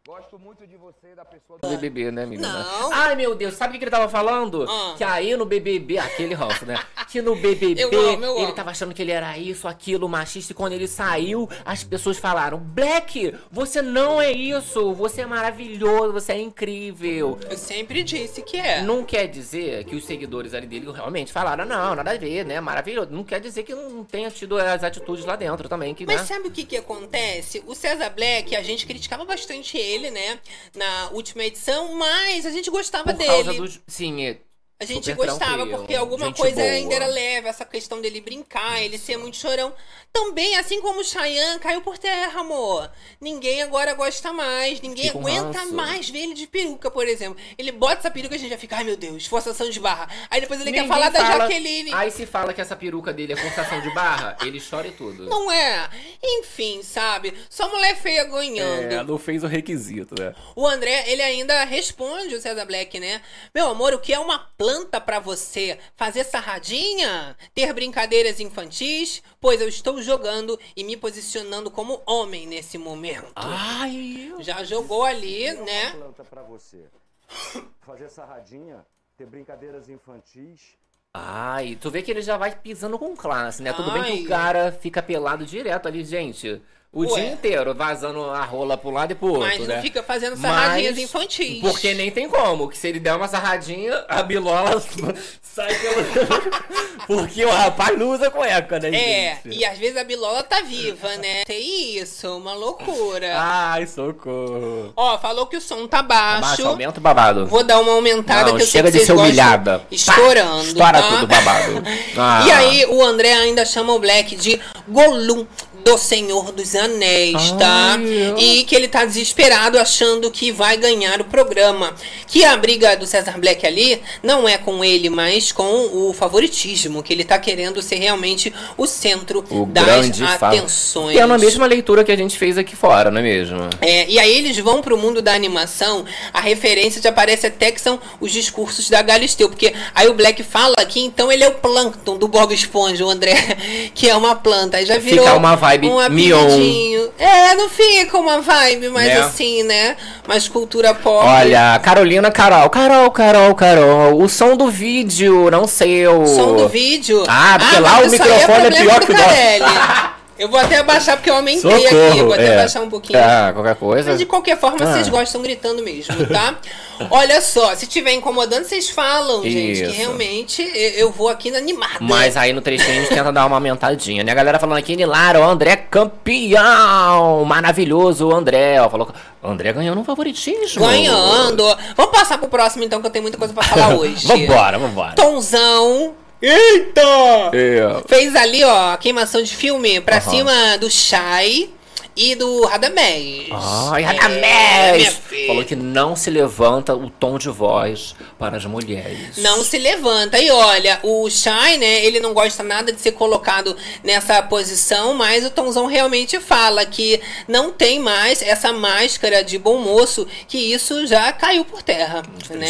Gosto muito de você e da pessoa Do BBB, né, menina? Não. Ai, meu Deus, sabe o que ele tava falando? Ah. Que aí no BBB, aquele ranço, né? Que no BBB Eu amo, eu ele amo. tava achando que ele era isso, aquilo, machista. E quando ele saiu, as pessoas falaram: Black, você não é isso. Você é maravilhoso, você é incrível. Eu sempre disse que é. Não quer dizer que os seguidores ali dele realmente falaram, não, nada a ver, né? Maravilhoso. Não quer dizer que não tenha tido as atitudes lá dentro também, que, Mas né? sabe o que que acontece? O César Black, a gente criticava bastante ele, né? Na última edição, mas a gente gostava Por dele. causa dos. Sim, é- A gente super gostava, tranquilo, porque alguma gente coisa boa. ainda era leve, essa questão dele brincar, ele ser muito chorão. Também, assim como o Cheyenne caiu por terra, amor. Ninguém agora gosta mais, ninguém aguenta ranço. mais ver ele de peruca, por exemplo. Ele bota essa peruca e a gente já fica, ai meu Deus, forçação de barra. Aí depois ele quer Ninguém falar da fala- Jaqueline. Aí se fala que essa peruca dele é forçação de barra, ele chora e tudo. Não é? Enfim, sabe? Só mulher feia ganhando. É, não fez o requisito, né? O André, ele ainda responde o César Black, né? Meu amor, o que é uma planta pra você? Fazer sarradinha? Ter brincadeiras infantis? Pois eu estou jogando e me posicionando como homem nesse momento. Ai, Já jogou ali, é uma né? planta pra você. Fazer sarradinha, ter brincadeiras infantis. ai, tu vê que ele já vai pisando com classe, né? Tudo bem que Ai. o cara fica pelado direto ali, gente. O Ué. dia inteiro, vazando a rola pro lado e pro outro, Mas não né? fica fazendo sarradinhas Mas- infantis. Porque nem tem como, que se ele der uma sarradinha, a bilola sai pelo... Porque o rapaz não usa cueca, né, É, gente? e às vezes a bilola tá viva, né? Tem isso, uma loucura. Ai, socorro. Ó, falou que o som tá baixo. Abaixa, aumenta o babado. Vou dar uma aumentada Não, que eu sei chega que de vocês ser humilhada. Pá, Estourando. Estoura tá? tudo, babado. Ah. E aí, o André ainda chama o Black de Gollum do Senhor dos Anéis, tá? Ai, E que ele tá desesperado achando que vai ganhar o programa. Que a briga do César Black ali não é com ele, mas com o favoritismo, que ele tá querendo ser realmente o centro O das atenções. Que é na mesma leitura que a gente fez aqui fora, não é mesmo? É, e aí eles vão pro mundo da animação, a referência já parece até que são os discursos da Galisteu, porque aí o Black fala que então ele é o plâncton do Bob Esponja, o André, que é uma planta, aí já virou Fica uma vibe vibe um Mion. É, não fica uma vibe mais Né? assim, né? Mais cultura pop. Olha, Carolina Carol. Carol, Carol, Carol. O som do vídeo, não seu. Som do vídeo. Ah, porque lá mas o aí microfone é problema pior que o nosso. Eu vou até abaixar porque eu aumentei aqui. Socorro. Vou até é. abaixar um pouquinho. Ah, qualquer coisa. Mas de qualquer forma, Ah. vocês gostam gritando mesmo, tá? Olha só, se tiver incomodando, vocês falam, gente, que realmente eu vou aqui na animada. Mas aí no trechinho a gente tenta dar uma aumentadinha, né? A galera falando aqui, Nilara, o André campeão! Maravilhoso, o André. Ó, falou André ganhou no favoritismo. Ganhando. Vamos passar pro próximo então, que eu tenho muita coisa pra falar hoje. vambora, vambora. Tonzão. Eita! É. Fez ali, ó, queimação de filme pra Aham. cima do Shai e do Radamés. Ai, É, Radamés! filha. Falou que não se levanta o tom de voz para as mulheres. Não se levanta. E olha, o Shai, né, ele não gosta nada de ser colocado nessa posição, mas o Tonzão realmente fala que não tem mais essa máscara de bom moço, que isso já caiu por terra, né?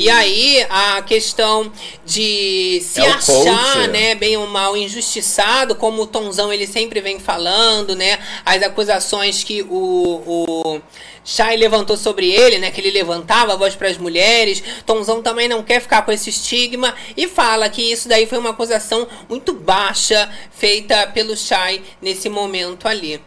E aí, a questão de se É achar, coach. né, bem ou mal injustiçado, como o Tonzão ele sempre vem falando, né, as acusações que o, o Shai levantou sobre ele, né, que ele levantava a voz para as mulheres. Tonzão também não quer ficar com esse estigma e fala que isso daí foi uma acusação muito baixa feita pelo Shai nesse momento ali.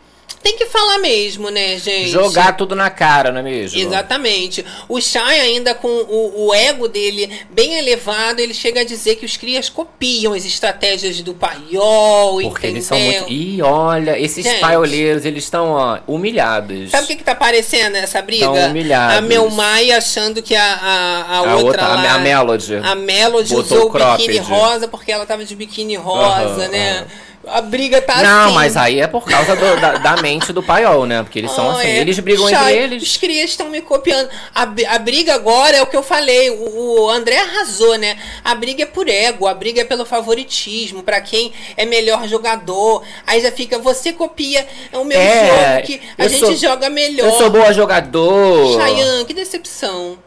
Tem que falar mesmo, né, gente? Jogar tudo na cara, não é mesmo? Exatamente. O Shai, ainda com o, o ego dele bem elevado, ele chega a dizer que os crias copiam as estratégias do paiol, Porque entendeu? eles são muito. Ih, olha, esses Gente. paioleiros, eles estão, ó, humilhados. Sabe o que, que tá parecendo essa briga? Tão humilhados. A Melmai achando que a, a, a, A outra, a lá, a Melody. A Melody Botou usou o biquíni rosa porque ela tava de biquíni rosa, né? A briga tá Não, assim. mas aí é por causa do- da, da mente do paiol, né? Porque eles são Ah, assim, é. eles brigam Chay, entre eles. Os crias estão me copiando. A, a briga agora é o que eu falei. O, o André arrasou, né? A briga é por ego, a briga é pelo favoritismo, pra quem é melhor jogador. Aí já fica, você copia o meu É, jogo, que a gente sou- joga melhor. Eu sou boa jogador. Chayanne, que decepção.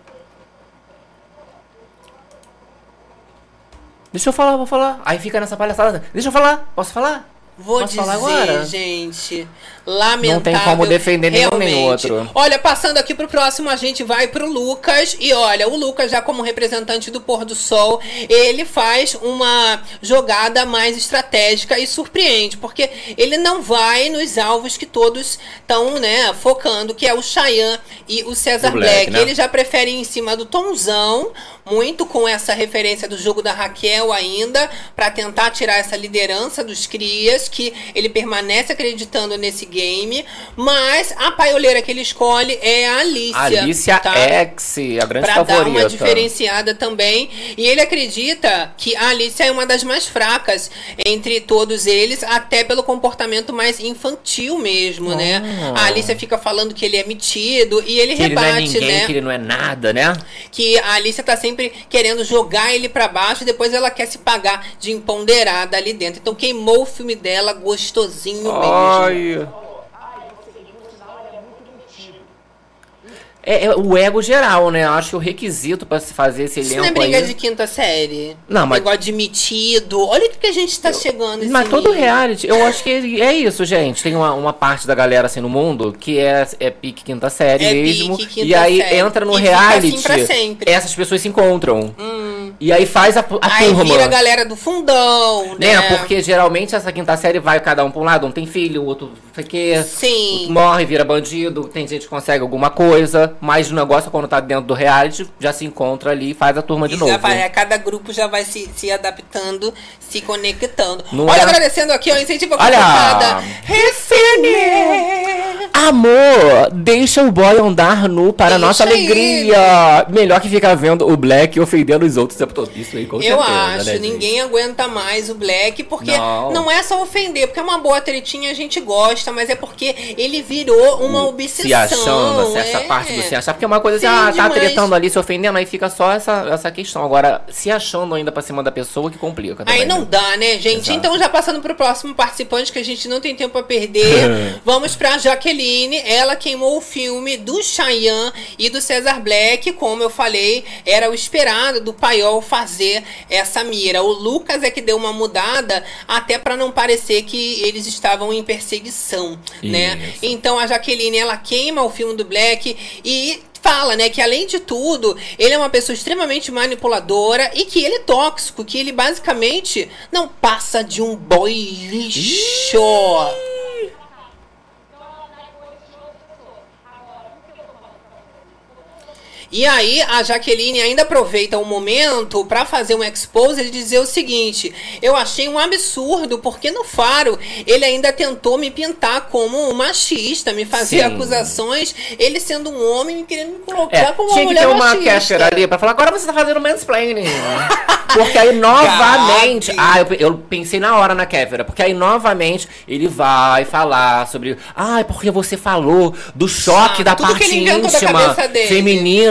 Deixa eu falar, vou falar. Aí fica nessa palhaçada. Deixa eu falar. Posso falar? Vou Posso dizer, falar agora? gente. Lamentável. Não tem como defender nenhum nem outro. Olha, passando aqui pro próximo, a gente vai pro Lucas. E olha, o Lucas, já como representante do Pôr do Sol, ele faz uma jogada mais estratégica e surpreende, porque ele não vai nos alvos que todos estão, né, focando, que é o Cheyenne e o Cesar O Black, Black. né? Ele já prefere ir em cima do Tonzão, muito com essa referência do jogo da Raquel ainda, para tentar tirar essa liderança dos crias, que ele permanece acreditando nesse game, mas a paioleira que ele escolhe é a Alicia. Alicia tá? X, a grande Pra dar favorita. uma diferenciada também. E ele acredita que a Alicia é uma das mais fracas entre todos eles, até pelo comportamento mais infantil mesmo, né? Ah. A Alicia fica falando que ele é metido e ele Que ele não é rebate, ninguém, né? que ele não é nada, né? que a Alicia tá sempre querendo jogar ele pra baixo e depois ela quer se pagar de empoderada ali dentro. Então queimou o filme dela gostosinho mesmo. Ai. É, é o ego geral, né? Eu Acho que o requisito pra se fazer esse Isso não é elenco briga aí... de quinta série. Não, mas- de metido. Olha o que a gente tá chegando. esse Mas todo nível. reality, eu acho que é isso, gente. Tem uma, uma parte da galera assim no mundo que é, é pique quinta série É mesmo. pique quinta e aí série. entra no E fica reality. assim pra sempre. Essas pessoas se encontram. E aí faz a, a Aí turma. vira a galera do fundão, né? Né? Porque geralmente essa quinta série vai cada um pra um lado, um tem filho, o outro sei que Sim. morre, vira bandido, tem gente que consegue alguma coisa, mas o negócio quando tá dentro do reality já se encontra ali e faz a turma de E novo. vai, cada grupo já vai se, se adaptando, se conectando. Não Olha, é? agradecendo aqui, ó, incentivo a Olha! Refine! Amor, deixa o boy andar nu para Deixa nossa alegria. Melhor que ficar vendo o Black ofendendo os outros o. Isso aí, com Eu certeza, acho, né, gente? ninguém aguenta mais o Black, porque Não. não. é só ofender, porque é uma boa tretinha, a gente gosta, mas é porque ele virou uma obsessão. Se achando, assim, essa é. parte do se achar. Porque é uma coisa assim, Sim, ah, tá demais. tretando ali, se ofendendo, aí fica só essa, essa questão. Agora, se achando ainda pra cima da pessoa, que complica também, Aí não né? dá, né, gente? Exato. Então, já passando pro próximo participante, que a gente não tem tempo a perder, vamos pra Jaqueline. Ela queimou o filme do Cheyenne e do Cesar Black, como eu falei, era o esperado do Paiol fazer essa mira. O Lucas é que deu uma mudada até para não parecer que eles estavam em perseguição, né? Isso. Então a Jaqueline, ela queima o filme do Black e fala, né, que além de tudo, ele é uma pessoa extremamente manipuladora e que ele é tóxico, que ele basicamente não passa de um boy lixo. E aí a Jaqueline ainda aproveita o momento para fazer um expose e dizer o seguinte: eu achei um absurdo porque no Faro ele ainda tentou me pintar como um machista, me fazer Sim. acusações, ele sendo um homem querendo me colocar É, como uma tinha que mulher ter uma machista. Ali pra falar, agora você tá fazendo mansplaining. porque aí novamente. Gabi. Ah, eu, eu pensei na hora na Kéfera. Porque aí novamente ele vai falar sobre. Ai, porque você falou do choque Ah, da parte inventou da íntima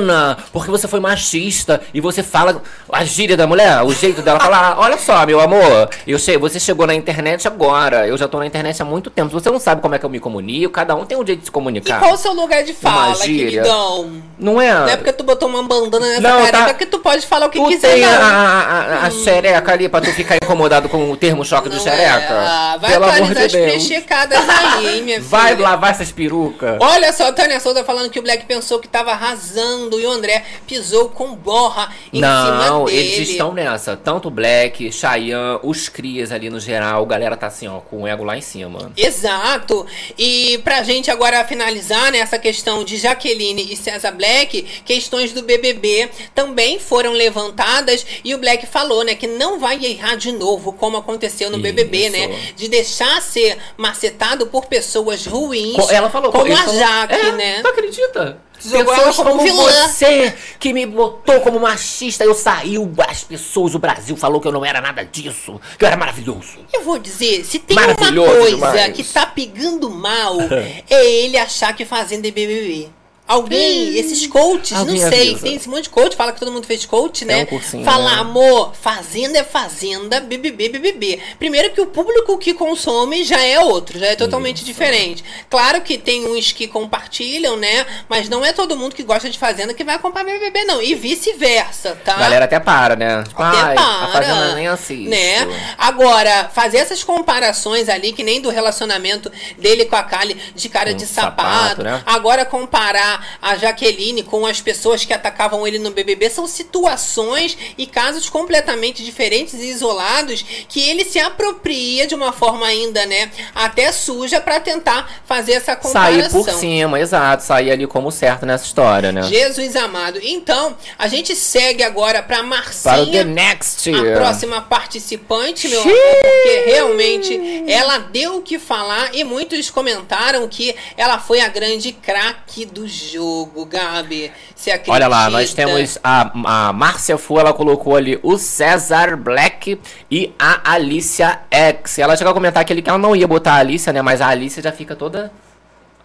feminina. Porque você foi machista. E você fala a gíria da mulher, o jeito dela falar. Olha só, meu amor, eu sei, você chegou na internet agora. Eu já tô na internet há muito tempo. Você não sabe como é que eu me comunico. Cada um tem um jeito de se E comunicar. qual o seu lugar de fala, queridão? Não é? Não é porque tu botou uma bandana nessa Não, careca tá- que tu pode falar o que Tu quiser, tem a, não. a, a, a xereca ali pra tu ficar incomodado com o termo choque do Não xereca? é. Ah, vai Pelo amor de as Deus. aí, hein, minha filha. Vai lavar essas perucas. Olha só, Tânia Souza falando que o Black pensou que tava arrasando e o André pisou com borra em cima Não, eles estão nessa. Tanto o Black, Cheyenne, os crias ali no geral, a galera tá assim, ó, com o ego lá em cima. Exato. E pra gente agora finalizar né, essa questão de Jaqueline e César Black, questões do BBB também foram levantadas e o Black falou, né, que não vai errar de novo como aconteceu no BBB, Isso. né, de deixar ser macetado por pessoas ruins, Ela falou como a Jaque, é, né? Tu acredita? Jogou Pessoas como como você, que me botou como machista, eu saí, as pessoas, o Brasil falou que eu não era nada disso, que eu era maravilhoso. Eu vou dizer, se tem uma coisa demais. que tá pegando mal, é ele achar que Fazenda é BBB. Alguém, esses coaches, Alguém não sei, avisa. tem esse monte de coach, fala que todo mundo fez coach, né? um cursinho, Fala, né? amor, Fazenda é Fazenda, BBB, BBB. Primeiro que o público que consome já é outro, já é totalmente diferente. Claro que tem uns que compartilham, né? Mas não é todo mundo que gosta de Fazenda que vai acompanhar BBB, não. E vice-versa, tá? A galera até para, né? Tipo, Até ai, para, a Fazenda nem assiste. Né? Agora, fazer essas comparações ali, que nem do relacionamento dele com a Kali de cara Com de sapato, sapato. né? Agora, comparar a Jaqueline com as pessoas que atacavam ele no BBB são situações e casos completamente diferentes e isolados que ele se apropria de uma forma ainda, né? Até suja pra tentar fazer essa comparação. Sair por cima, exato. Sair ali como certo nessa história, né? Jesus amado. Então, a gente segue agora pra Marcinha. Para o The Next. A próxima participante, meu amor, porque realmente ela deu o que falar e muitos comentaram que ela foi a grande craque do jogo, Gabi. Acredita? Olha lá, nós temos a, a Márcia Fu, ela colocou ali o César Black e a Alicia X. Ela chegou a comentar que, ele, que ela não ia botar a Alicia, né? Mas a Alicia já fica toda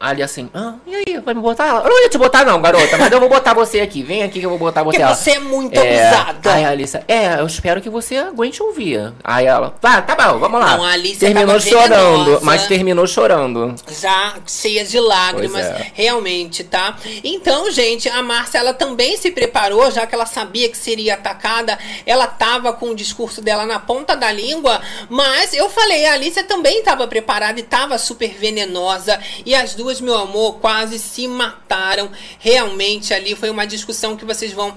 ali assim. Ah, e aí, vai me botar ela? Eu não ia te botar não, garota, mas eu vou botar você aqui. Vem aqui que eu vou botar você. Porque Ela, você é muito é, abusada. Aí a Alicia, é, eu espero que você aguente ouvir. Aí ela, tá, tá bom, vamos lá. Não, a Alicia terminou tava chorando, venenosa. mas terminou chorando. já cheia de lágrimas, é. realmente, tá? Então, gente, a Márcia, ela também se preparou, já que ela sabia que seria atacada, ela tava com o discurso dela na ponta da língua, mas eu falei, a Alicia também tava preparada e tava super venenosa, e as duas, meu amor, quase se mataram. Realmente, ali foi uma discussão que vocês vão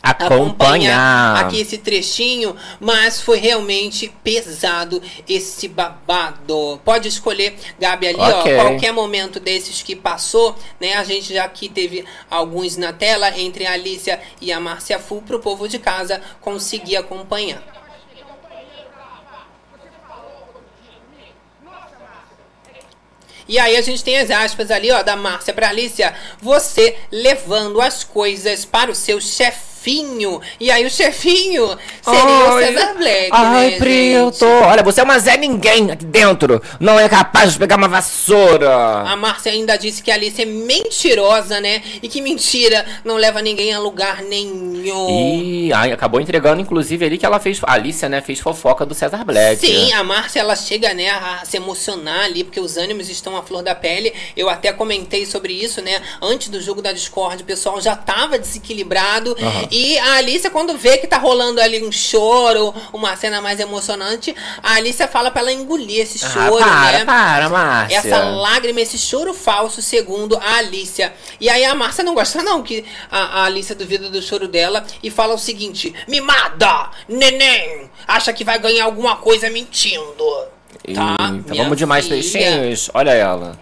Acompanhar. aqui esse trechinho, mas foi realmente pesado esse babado. Pode escolher, Gabi, ali, Ok. ó, qualquer momento desses que passou, né? A gente já aqui teve alguns na tela entre a Alicia e a Márcia Fu pro povo de casa conseguir acompanhar. E aí a gente tem as aspas ali, ó, da Márcia pra Alicia. Você levando as coisas para o seu chefão chefinho. E aí o chefinho seria o Ai, César Black, Ai, né? Olha, você é uma Zé Ninguém aqui dentro. Não é capaz de pegar uma vassoura. A Márcia ainda disse que a Alice é mentirosa, né? E que mentira não leva ninguém a lugar nenhum. E ai, acabou entregando, inclusive, ali que ela fez. A Alicia, né, fez fofoca do César Black. Sim, a Márcia ela chega né, a se emocionar ali, porque os ânimos estão à flor da pele. Eu até comentei sobre isso, né? Antes do jogo da Discord, o pessoal já tava desequilibrado. E a Alicia, quando vê que tá rolando ali um choro, uma cena mais emocionante, a Alicia fala pra ela engolir esse Ah, choro, para, né? para, Márcia. Essa lágrima, esse choro falso, segundo a Alicia. E aí a Márcia não gosta, não, que a, a Alicia duvida do choro dela e fala o seguinte: Mimada, neném, acha que vai ganhar alguma coisa mentindo. Tá, Eita, vamos de mais filha? peixinhos. Olha ela.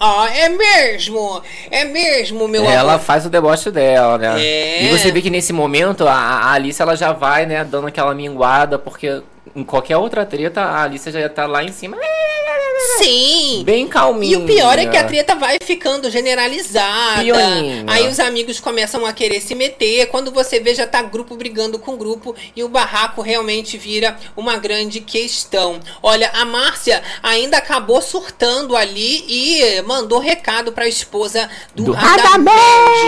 Ah, é mesmo, é mesmo, meu ela amor. faz o deboche dela, né? É. E você vê que nesse momento a, a Alice ela já vai, né, dando aquela minguada, porque em qualquer outra treta a Alice já ia estar lá em cima. Sim. Bem calminha. E o pior é que a treta vai ficando generalizada. Pioninha. Aí os amigos começam a querer se meter. Quando você vê, já tá grupo brigando com grupo. E o barraco realmente vira uma grande questão. Olha, a Márcia ainda acabou surtando ali e mandou recado pra esposa do, Do Radamés,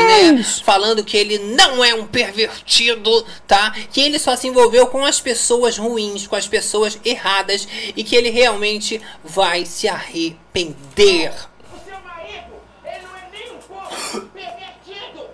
né? Falando que ele não é um pervertido, tá? Que ele só se envolveu com as pessoas ruins, com as pessoas erradas. E que ele realmente vai se arrepender. O seu marido, ele não é nem um pouco pervertido.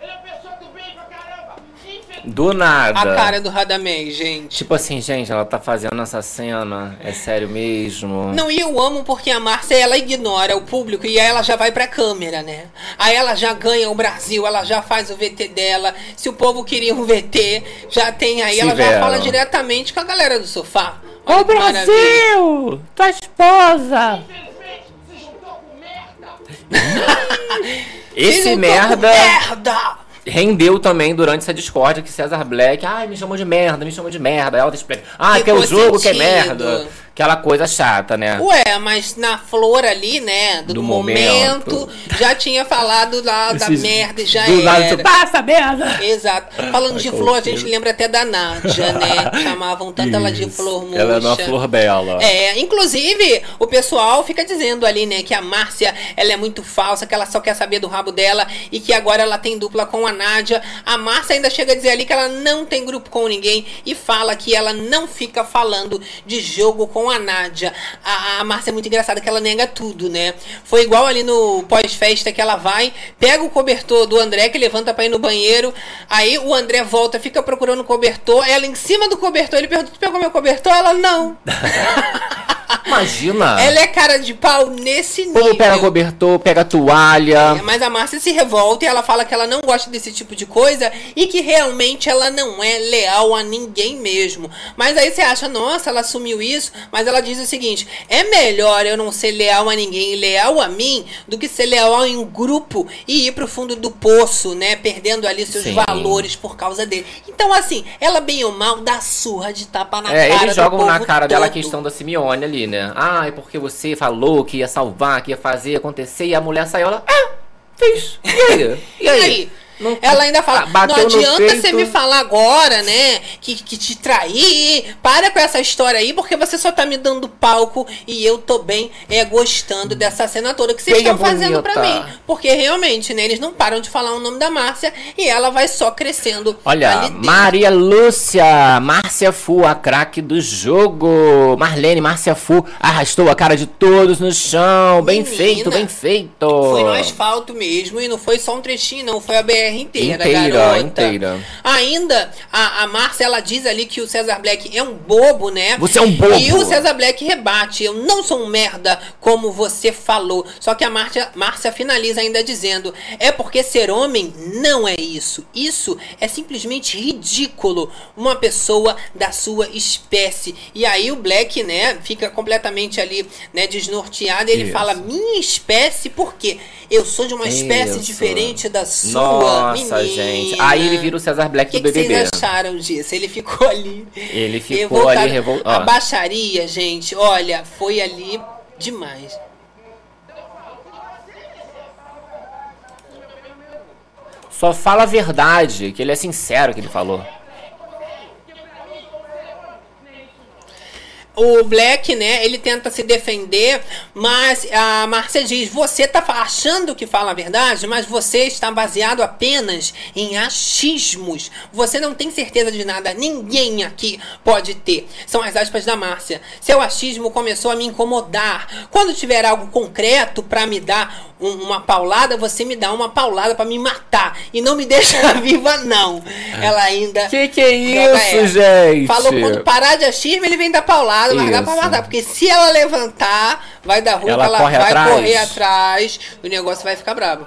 Ele é uma pessoa do bem pra caramba. Infeliz- Do nada. A cara do Radamés, gente. Tipo assim, gente, ela tá fazendo essa cena. É sério mesmo? Não, e eu amo porque a Márcia, ela ignora o público e aí ela já vai pra câmera, né? Aí ela já ganha o Brasil, ela já faz o VT dela. Se o povo queria um VT, já tem aí. ela já Tiveram. fala diretamente com a galera do sofá. Ô Olha maravilha. Brasil! Tua esposa! Infelizmente, se juntou com merda. Esse merda Merda! Rendeu também durante essa discórdia que César Black, ai, me chamou de merda, me chamou de merda. Aí ela explica, ah, que é o jogo que é sentido. merda. Aquela coisa chata, né? Ué, mas na flor ali, né, do, Do momento, momento. já tinha falado lá da Esses- merda já do era. tu, Passa merda! Exato. Falando de Ai, flor, a gente lembra até da Nádia, né? Chamavam tanto ela de Isso. flor murcha. Ela é uma flor bela. É, inclusive, o pessoal fica dizendo ali, né, que a Márcia, ela é muito falsa, que ela só quer saber do rabo dela e que agora ela tem dupla com a Nádia. A Márcia ainda chega a dizer ali que ela não tem grupo com ninguém e fala que ela não fica falando de jogo com a Nádia. A, a Márcia é muito engraçada que ela nega tudo, né? Foi igual ali no pós-festa que ela vai, pega o cobertor do André que levanta pra ir no banheiro, aí o André volta, fica procurando o cobertor, ela em cima do cobertor, ele pergunta, tu pegou meu cobertor? Ela, não. Imagina! Ela é cara de pau nesse nível. povo pega cobertor, pega toalha. É, Mas a Márcia se revolta e ela fala que ela não gosta desse tipo de coisa e que realmente ela não é leal a ninguém mesmo. Mas aí você acha, nossa, ela assumiu isso, mas ela diz o seguinte: é melhor eu não ser leal a ninguém e leal a mim do que ser leal em um grupo e ir pro fundo do poço, né? Perdendo ali seus Sim. valores por causa dele. Então, assim, ela bem ou mal dá surra de tapa na É, cara. eles jogam na cara dela a todo. questão da Simeone ali, né? Ah, é porque você falou que ia salvar, que ia fazer acontecer, e a mulher saiu, ela, ah, fez. E aí? E E aí? Não- Ela ainda fala, bateu não adianta você me falar agora, né, que, que te trair, para com essa história aí, porque você só tá me dando palco e eu tô bem é, gostando dessa cena toda que vocês Bem estão fazendo pra bonita. mim. Porque realmente, né, eles não param de falar o nome da Márcia e ela vai só crescendo Olha. Maria Lúcia, Márcia Fu, a craque do jogo. Marlene, Márcia Fu, arrastou a cara de todos no chão. Bem Menina, feito, bem feito. Foi no asfalto mesmo e não foi só um trechinho, não. Foi a BR inteira, Inteira, garota. inteira. Ainda, a, a Márcia, ela diz ali que o César Black é um bobo, né? Você é um bobo. E o César Black rebate. Eu não sou um merda, como você falou. Só que a Márcia, Márcia finaliza ainda dizendo: é porque ser homem não é isso. Isso é simplesmente ridículo. Uma pessoa da sua espécie. E aí o Black, né, fica completamente ali, né, desnorteado. E ele Isso. fala: minha espécie, por quê? Eu sou de uma espécie Isso. diferente da sua, Nossa, nossa, menina. gente. Aí ele vira o César Black que do BBB. O que vocês acharam disso? Ele ficou ali. Ele ficou revoltado. ali revoltado. A baixaria, gente, olha, foi ali demais. Só fala a verdade, que ele é sincero que ele falou. O Black, né, ele tenta se defender, mas a Márcia diz: você tá achando que fala a verdade, mas você está baseado apenas em achismos. Você não tem certeza de nada, ninguém aqui pode ter. São as aspas da Márcia. Seu achismo começou a me incomodar. Quando tiver algo concreto para me dar uma paulada, você me dá uma paulada para me matar. E não me deixa viva, não. Ela ainda. Que que é isso, essa. gente? Falou quando parar de achismo, ele vem dar paulada, mas dá pra matar. Porque se ela levantar, vai dar ruim, Ela ela, corre vai atrás. correr atrás, o negócio vai ficar brabo.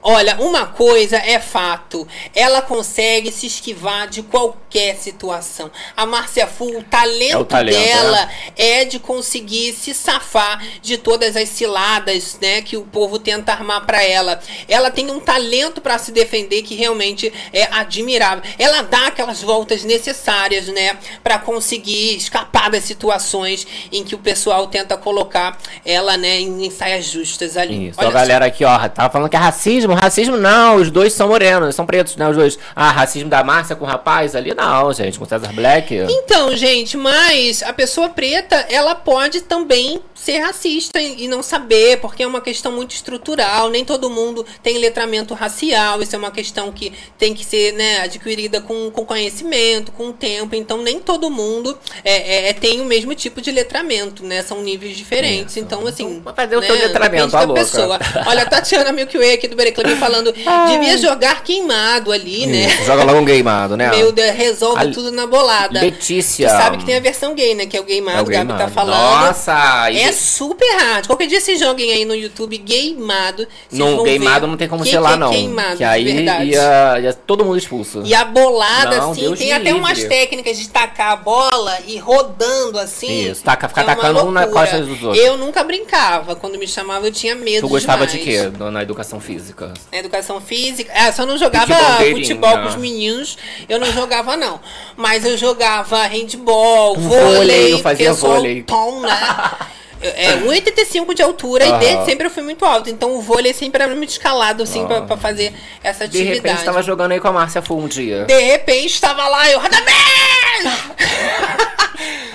Olha, uma coisa é fato. Ela consegue se esquivar de qualquer situação. A Márcia Fu, o talento, É o talento, dela é de conseguir se safar de todas as ciladas, né, que o povo tenta armar pra ela. Ela tem um talento pra se defender que realmente é admirável. Ela dá aquelas voltas necessárias, né, Pra conseguir escapar das situações em que o pessoal tenta colocar ela, né, em, em saias justas ali. Isso, Olha a galera aqui, ó, tava falando que é racismo. Racismo não, os dois são morenos, são pretos, né? Os dois. Ah, racismo da Márcia com o rapaz ali, não, gente, com o César Black. Então, gente, mas a pessoa preta, ela pode também ser racista e não saber, porque é uma questão muito estrutural. Nem todo mundo tem letramento racial. Isso é uma questão que tem que ser né, adquirida com, com conhecimento, com o tempo. Então, nem todo mundo é, é- tem o mesmo tipo de letramento, né? São níveis diferentes. Então, assim. vai fazer o né, teu letramento, depende a da louca. pessoa. Olha, a Tatiana Milky Way aqui do Bere Club falando, devia jogar queimado ali, né? Isso, Joga logo um gameado, né? Meu Deus, resolve A tudo na bolada. Letícia. Tu sabe que tem a versão gay, né? Que é o gameado, É o o Gabi tá gameado. falando. Nossa, É super hard. Qualquer dia vocês joguem aí no YouTube gameado. vão gameado não tem como que ser que lá, é não. Queimado, que aí verdade. ia, ia todo mundo expulso. E a bolada, Não, assim, Deus tem até umas livre. técnicas de tacar a bola e rodando assim. Isso, taca- ficar é tacando um na costa dos outros. Eu nunca brincava. Quando me chamava, eu tinha medo Tu gostava demais. de quê na educação física? Na educação física. Ah, só não jogava futebol né? com os meninos. Eu não jogava, não. Mas eu jogava handball, vôlei. vôlei, eu fazia eu vôlei. Tom, né? É 1,85 de altura e Aham. desde sempre eu fui muito alto. Então o vôlei sempre era muito escalado, assim, pra, Ah. pra fazer essa De atividade. repente tava jogando aí com a Márcia Fu um dia. De repente tava lá, eu.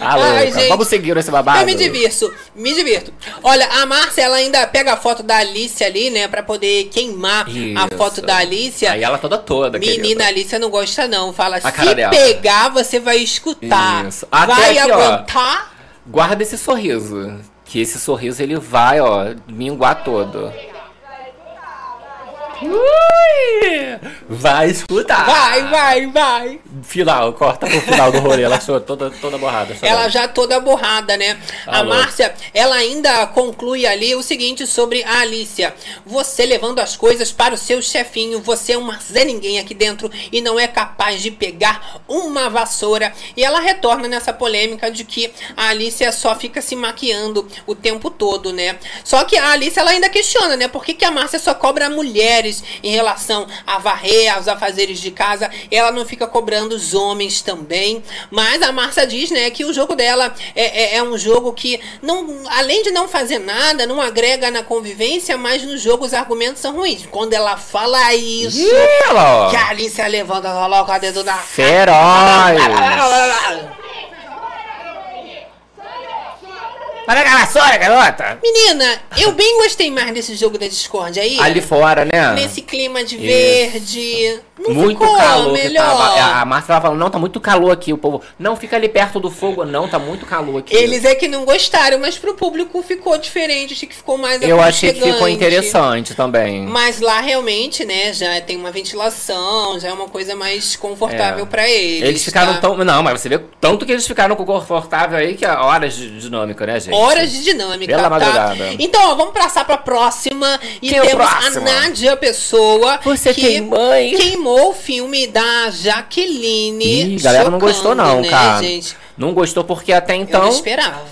Ah, Ai, gente. Vamos seguir esse babado? Eu me divirto, me divirto. Olha, a Márcia, ela ainda pega a foto da Alice ali, né? Pra poder queimar a Isso. foto da Alice. Aí ela toda toda, Menina, querida. Alicia não gosta não. Fala, A se pegar, você vai escutar. Isso. Até Vai aqui, ó. aguentar. Guarda esse sorriso. Que esse sorriso ele vai, ó, minguar todo. Ui! Vai escutar. Vai, vai, vai. Final, corta pro final do rolê. Ela chorou toda, toda borrada. Ela já toda borrada, né? a Alô. Márcia, ela ainda conclui ali o seguinte sobre a Alicia. Você levando as coisas para o seu chefinho, você é uma Zé Ninguém aqui dentro e não é capaz de pegar uma vassoura. E ela retorna nessa polêmica de que a Alicia só fica se maquiando o tempo todo, né? Só que a Alicia, ela ainda questiona, né? Por que, que a Márcia só cobra mulheres em relação a varrer, aos afazeres de casa? Ela não fica cobrando os homens também. Mas a Márcia diz, né, que o jogo dela é, é, é um jogo que, não, além de não fazer nada, não agrega na convivência, mas no jogo os argumentos são ruins. Quando ela fala isso, ela, ó. que a Alicia levanta, coloca o dedo na Feroz. Pegar a vassoura, garota. Menina, eu bem gostei mais desse jogo da Discord aí. Ali fora, né? Nesse clima de verde. Não muito calor que melhor. tava. A Márcia tava falando, não, tá muito calor aqui. O povo, não, fica ali perto do fogo. Não, tá muito calor aqui. Eles é que não gostaram, mas pro público ficou diferente, achei que ficou mais Eu achei que ficou interessante também. Mas lá realmente, né, já tem uma ventilação, já é uma coisa mais confortável É. pra eles. Eles ficaram tá? tão. Não, mas você vê tanto que eles ficaram confortável aí que é horas de dinâmica, né, gente? Horas de dinâmica, Pela tá? madrugada. Então, ó, vamos passar pra próxima. E Quem é temos próximo? a Nádia Pessoa. Você que tem mãe? Queimou o filme da Jaqueline. Ih, galera não gostou não, né, cara. gente? Não gostou porque até então.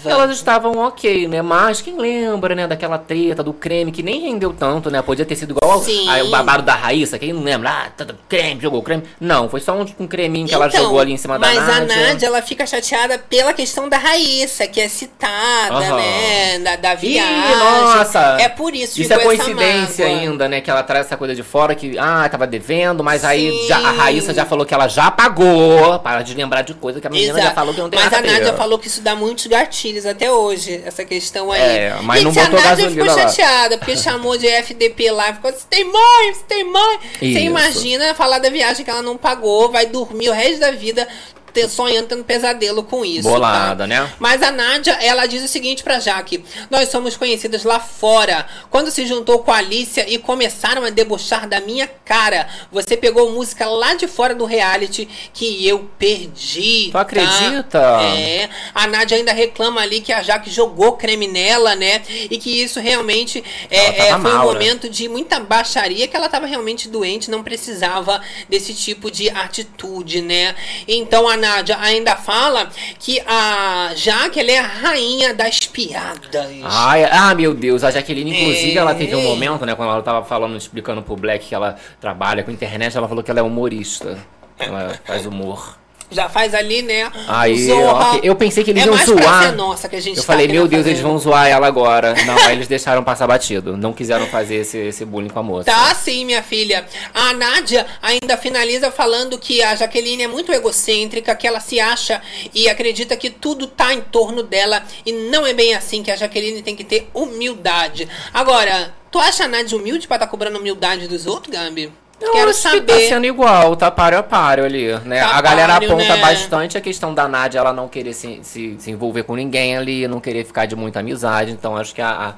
Elas estavam ok, né? Mas quem lembra, né, daquela treta do creme que nem rendeu tanto, né? Podia ter sido igual ao, aí o babado da Raíssa, quem não lembra? Ah, tá- tá- creme, jogou creme. Não, foi só um, um creminho que ela Então, jogou ali em cima da mas Nádia. a Nádia, ela fica chateada pela questão da Raíssa, que é citada, Aham. né? Da, da Ih, viagem. nossa! É por isso Isso é coincidência ainda, né? Que ela traz essa coisa de fora que, ah, tava devendo, mas aí Sim. já, a Raíssa já falou que ela já pagou. Para de lembrar de coisa que a menina já Exato. falou que não Mas a a. Nádia falou que isso dá muitos gatilhos até hoje, essa questão aí. É, mas Gente, não a botou Nádia gasolina ficou lá. chateada, porque chamou de FDP lá, ficou assim, tem mãe, você tem mãe. Você Isso. imagina falar da viagem que ela não pagou, vai dormir o resto da vida ter- sonhando, tendo pesadelo com isso. Bolada, tá? né? Mas a Nádia, ela diz o seguinte pra Jaque: Nós somos conhecidas lá fora. Quando se juntou com a Alicia e começaram a debochar da minha cara, você pegou música lá de fora do reality que eu perdi. Tu tá? acredita? É. A Nádia ainda reclama ali que a Jaque jogou creme nela, né? E que isso realmente é, é, foi um né? momento de muita baixaria, que ela tava realmente doente, não precisava desse tipo de atitude, né? Então a Nádia ainda fala que a Jaque, ela é a rainha das piadas. Ai, ah, meu Deus, a Jaqueline, inclusive, É. ela teve um momento, né, quando ela tava falando, explicando pro Black que ela trabalha com internet, ela falou que ela é humorista. Ela faz humor. Já faz ali, né? Aí, Zorra. ok. eu pensei que eles é iam mais zoar. Nossa que a gente Eu tá falei, meu Deus, eles vão zoar ela agora. Não, aí eles deixaram passar batido. Não quiseram fazer esse, esse bullying com a moça. Tá sim, minha filha. A Nádia ainda finaliza falando que a Jaqueline é muito egocêntrica, que ela se acha e acredita que tudo tá em torno dela. E não é bem assim, que a Jaqueline tem que ter humildade. Agora, tu acha a Nádia humilde pra estar tá cobrando humildade dos outros, Gabi? Eu Quero acho que saber. tá sendo igual, tá páreo a páreo ali, né? Tá a galera páreo, aponta né? bastante a questão da Nádia, ela não querer se, se, se envolver com ninguém ali, não querer ficar de muita amizade. Então acho que a, a-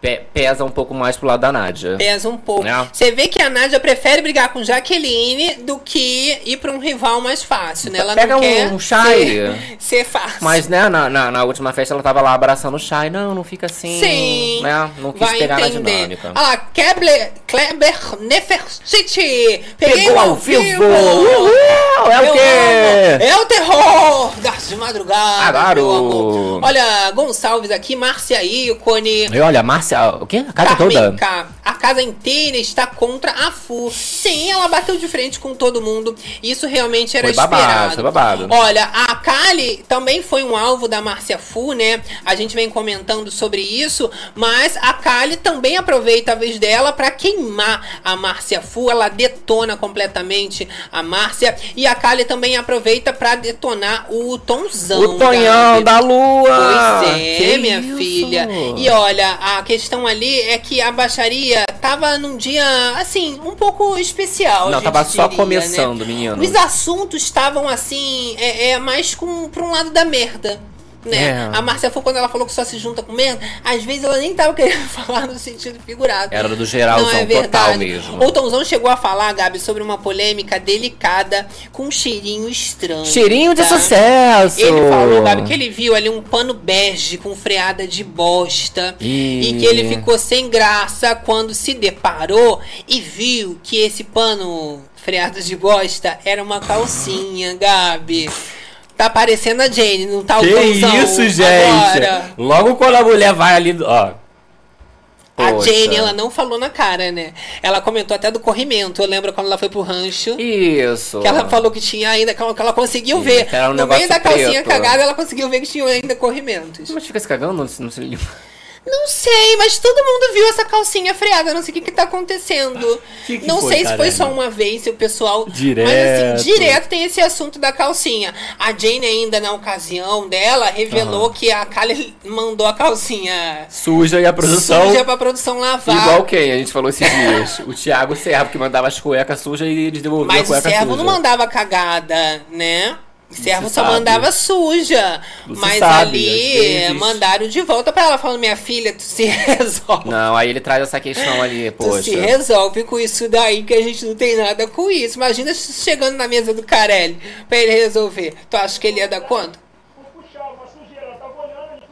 pe- pesa um pouco mais pro lado da Nádia. Pesa um pouco. Né? Você vê que a Nádia prefere brigar com Jaqueline do que ir pra um rival mais fácil, né? Ela Pega não um quer Shai. ser, ser fácil. Mas, né, na, na, na última festa ela tava lá abraçando o Shai. Não, não fica assim. Sim. Né? Não quis Vai pegar entender. na dinâmica. Olha lá, Kleber, Kleber Nefertiti. Pegou ao vivo! Uhul! É o quê? amo. É o terror de madrugada. Claro. meu amor. Olha, Gonçalves aqui, Márcia Ícone. E olha, a Márcia, o quê? A casa Carmen toda? K. A casa inteira está contra a FU. Sim, ela bateu de frente com todo mundo. Isso realmente era Foi babado, esperado. foi babado. Olha, a Kali também foi um alvo da Márcia Fu, né? A gente vem comentando sobre isso, mas a Kali também aproveita a vez dela para queimar a Márcia Fu. Ela detona completamente a Márcia e a Kali também aproveita para detonar o Tonzão. O Tonhão Gabi. da Lua! Pois é, Que minha isso? filha. E olha, a questão ali é que a baixaria tava num dia, assim, um pouco especial. Não, tava só diria, começando, né? menino. Os assuntos estavam, assim, é, é mais com, pra um lado da merda. Né? É. A Márcia Fu, quando ela falou que só se junta com merda, às vezes ela nem tava querendo falar no sentido figurado. Era do geralzão é total verdade. mesmo. O Tomzão chegou a falar, Gabi, sobre uma polêmica delicada com um cheirinho estranho. Cheirinho de tá? sucesso! Ele falou, Gabi, que ele viu ali um pano bege com freada de bosta. Ih. E que ele ficou sem graça quando se deparou e viu que esse pano freado de bosta era uma calcinha, Gabi. Tá parecendo a Jane, não tá o Que isso, gente! agora. Logo quando a mulher vai ali, ó. A Poxa. Jane, ela não falou na cara, né? Ela comentou até do corrimento. Eu lembro quando ela foi pro rancho. Isso. Que ela falou que tinha ainda, que ela, que ela conseguiu ver. era um no meio da calcinha preto. cagada, ela conseguiu ver que tinha ainda corrimentos. Mas fica se cagando? Não, se- não se limpa. Não sei, mas todo mundo viu essa calcinha freada. Não sei o que, que tá acontecendo. Que que não foi, sei se foi só uma vez, se o pessoal. Direto. Mas assim, direto tem esse assunto da calcinha. A Jane, ainda na ocasião dela, revelou que a Kali mandou a calcinha Suja e a produção. suja pra produção lavar. Igual quem? A gente falou esses dias. o Thiago Servo, que mandava as cuecas sujas e eles devolviam a Mas o cueca servo suja. não mandava cagada, né? O servo se só sabe. mandava suja. Se Mas sabe, ali mandaram de volta pra ela, falando: minha filha, tu se resolve. Não, aí ele traz essa questão ali, Tu poxa. se resolve com isso daí, que a gente não tem nada com isso. Imagina chegando na mesa do Carelli pra ele resolver. Tu acha que ele ia dar conta? Vou puxar uma sujeira, tava olhando,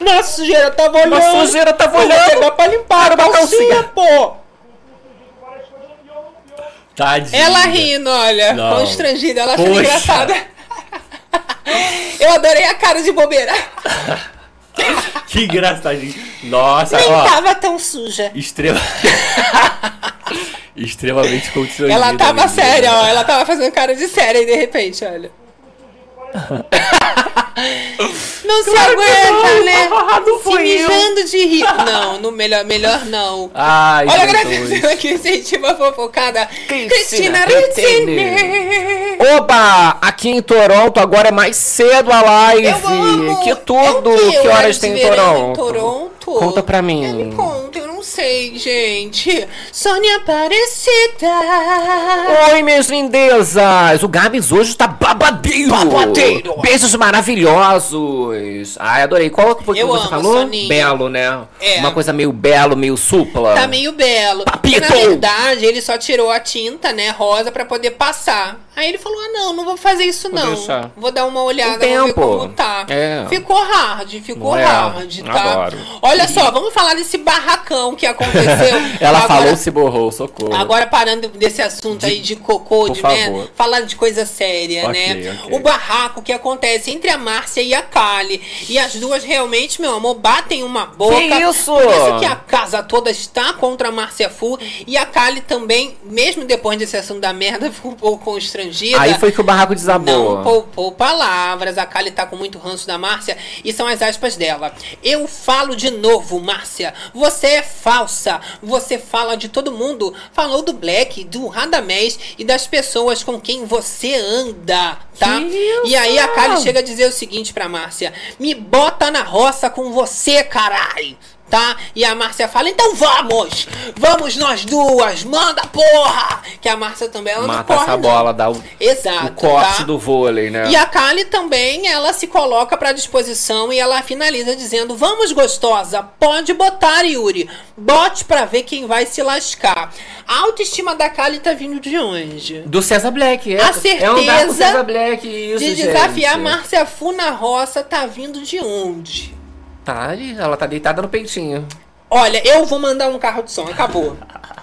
Nossa, sujeira tava olhando. Vou olhando. pegar pra limpar a Para uma calcinha. pô. várias coisas e eu não. e eu- Tadinha. Ela rindo, olha, Não. constrangida, ela Poxa. engraçada. Eu adorei a cara de bobeira. Que engraçadinho. Nossa, Nem ó. tava tão suja. Extrema... Extremamente constrangida. Ela tava menina. séria, ó. Ela tava fazendo cara de séria e de repente, olha. Não se aguenta, né? Não Se foi eu. mijando de rir. Não, no melhor, melhor não. Ai, Olha, agradecendo aqui, incentiva fofocada. Cristina Cristina Rizzini. Rizzini. Oba! Aqui em Toronto agora é mais cedo a live. Eu amo. Que tudo! É que horas tem em Toronto? em Toronto? Conta pra mim. É, me conta, eu não sei, gente. Sônia Aparecida. Oi, minhas lindezas! O Gabs hoje tá babadeiro! Babadeiro. Beijos maravilhosos! Ai, adorei. Qual foi que Eu você amo, falou? Soninha. Belo, né? É. Uma coisa meio belo, meio supla. Tá meio belo. Porque, na Papito. verdade, ele só tirou a tinta, né, rosa, pra poder passar. Aí ele falou: ah, não, não vou fazer isso, Vou não. deixar. Vou dar uma olhada, Um vou ver tempo. como tá. É. Ficou hard, ficou É, hard, tá? adoro. Olha só, vamos falar desse barracão que aconteceu. Ela Agora- falou, se borrou, socorro. Agora parando desse assunto aí de cocô, Por de favor. merda, falando de coisa séria, Ok, né? ok. O barraco que acontece entre a Márcia e a Kali. E as duas realmente, meu amor, batem uma boca. Que isso? Por isso que a casa toda está contra a Márcia Fu. E a Kali também, mesmo depois desse assunto da merda, ficou um pouco constrangida. Aí foi que o barraco desabou. Não poupou palavras. A Kali tá com muito ranço da Márcia. E são as aspas dela. Eu falo de novo, Márcia. Você é falsa. Você fala de todo mundo. Falou do Black, do Radamés e das pessoas com quem você anda, tá? Que E aí a? Kali chega a dizer o seguinte pra Márcia: Me bota na roça com você, carai. Tá? E a Márcia fala, então vamos! Vamos nós duas! Manda porra! Que a Márcia também ela não Mata corre, essa não. bola, dá o, Exato. o corte tá? do vôlei, né? E a Kali também, ela se coloca pra disposição e ela finaliza dizendo: Vamos, gostosa, pode botar, Yuri. Bote pra ver quem vai se lascar. A autoestima da Kali tá vindo de onde? Do César Black, é. A É certeza César Black, isso, de gente. desafiar Márcia Fu na roça tá vindo de onde? Tá ela tá deitada no peitinho. Olha, eu vou mandar um carro de som, acabou.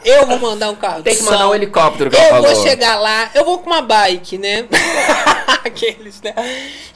Eu vou mandar um carro Tem que mandar um helicóptero que Eu vou falou. chegar lá, eu vou com uma bike, né? Aqueles, né?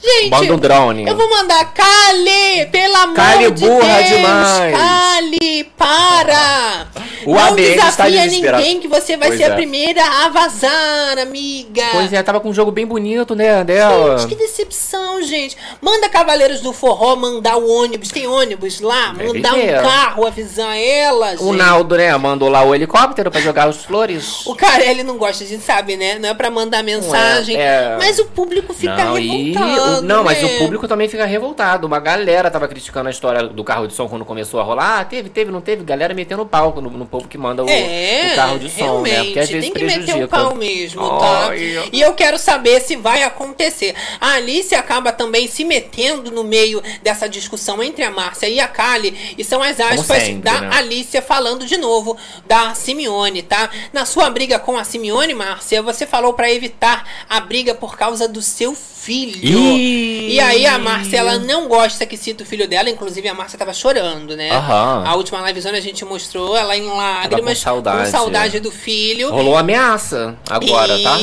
Gente, Manda um drone. eu vou mandar Kali, pelo amor Kali de burra Deus. demais. Kali, para. O Não está desafia desesperado. ninguém que você vai Pois ser a é. primeira a vazar, amiga. Pois é, tava com um jogo bem bonito, né, dela. Gente, que decepção, gente. Manda Cavaleiros do Forró mandar o ônibus. Tem ônibus lá? Deve Mandar um carro, avisar ela, gente. O Naldo, né, mandou lá o helicóptero pra jogar os flores. O Carelli não gosta, a gente sabe, né? Não é pra mandar mensagem. é. Mas o público fica não, revoltado. não, mas né? o público também fica revoltado. Uma galera tava criticando a história do carro de som quando começou a rolar. Ah, teve, teve, não teve. Galera metendo pau no, no povo que manda o, É, o carro de som, realmente, né? Porque às vezes tem que prejudica. meter o pau mesmo, tá? Ai. E eu quero saber se vai acontecer. A Alice acaba também se metendo no meio dessa discussão entre a Márcia e a Kali, e são as aspas sempre, da né? Alicia falando de novo da Simeone, tá? Na sua briga com a Simeone, Márcia, você falou pra evitar a briga por causa do seu filho. E aí a Márcia, ela não gosta que cita o filho dela, inclusive a Márcia tava chorando, né? Aham. A última livezona a gente mostrou ela em lágrimas, saudade. com saudade do filho. Rolou ameaça agora, e, tá?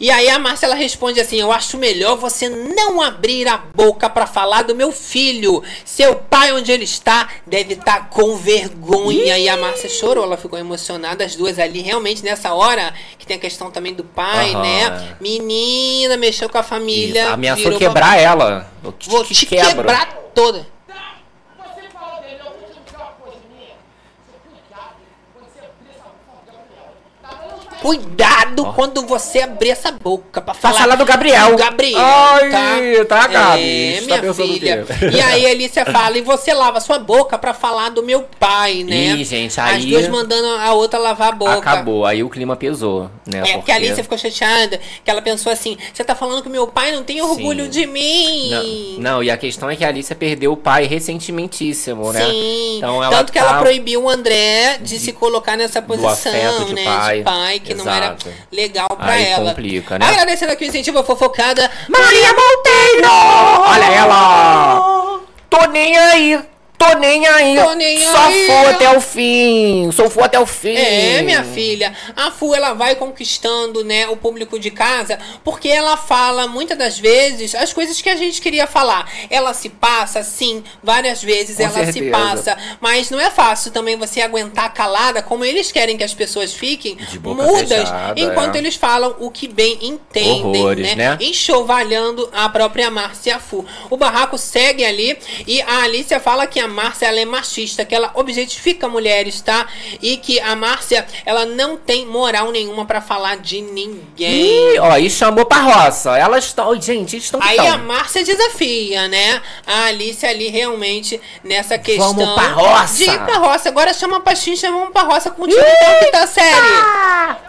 E aí a Márcia ela responde assim: Eu acho melhor você não abrir a boca pra falar do meu filho. Seu pai, onde ele está, deve estar com vergonha. E a Márcia chorou, ela ficou emocionada. As duas ali, realmente, nessa hora, que tem a questão também do pai, Aham. né? Menina, mexeu com a família. Isso, ameaçou quebrar ela. Eu te, Vou te te quebrar toda. Você falou dele, eu vou te dizer uma coisa minha. Você cuidado quando você abrir essa boca, Gabriel. Tá Cuidado quando você abrir essa boca pra falar. do Gabriel. Do Gabriel. Ai, tá, Gabi? É, tá minha filha. E aí a Alicia fala, e você lava sua boca pra falar do meu pai, né? Ih, gente, As aí- duas mandando a outra lavar a boca. Acabou, aí o clima pesou, né? É, porque a Alicia ficou chateada, que ela pensou assim, você tá falando que meu pai não tem orgulho Sim. de mim. Não, não, e a questão é que a Alicia perdeu o pai ressentimentíssimo, né? Sim, Então ela tanto que ela tá- proibiu o André de, se colocar nessa posição, afeto de né? pai. De pai, que não era Exato. legal pra Aí ela. complica, né? Agradecendo aqui o incentivo fofocada. Maria Monteiro! Olha ela! Tô nem aí! Tô nem aí. Tô nem Só aí. for até o fim. Só for até o fim. É, minha filha, a Fu ela vai conquistando, né, o público de casa, porque ela fala muitas das vezes as coisas que a gente queria falar. Ela se passa, sim, várias vezes Com ela se certeza. passa, mas não é fácil também você aguentar calada como eles querem que as pessoas fiquem mudas fechada, enquanto é. eles falam o que bem entendem, Horrores, né? Enxovalhando a própria Márcia Fu. O barraco segue ali e a Alicia fala que a Márcia ela é machista, que ela objetifica mulheres, tá? E que a Márcia ela não tem moral nenhuma pra falar de ninguém. Ih, ó, e chamou pra roça. Elas estão. Gente, estão. Aí tão. a Márcia desafia, né? A Alice ali realmente nessa questão. Vamos pra roça. De ir pra roça. Agora chama pra Xincha, vamos pra roça com o time da quinta série.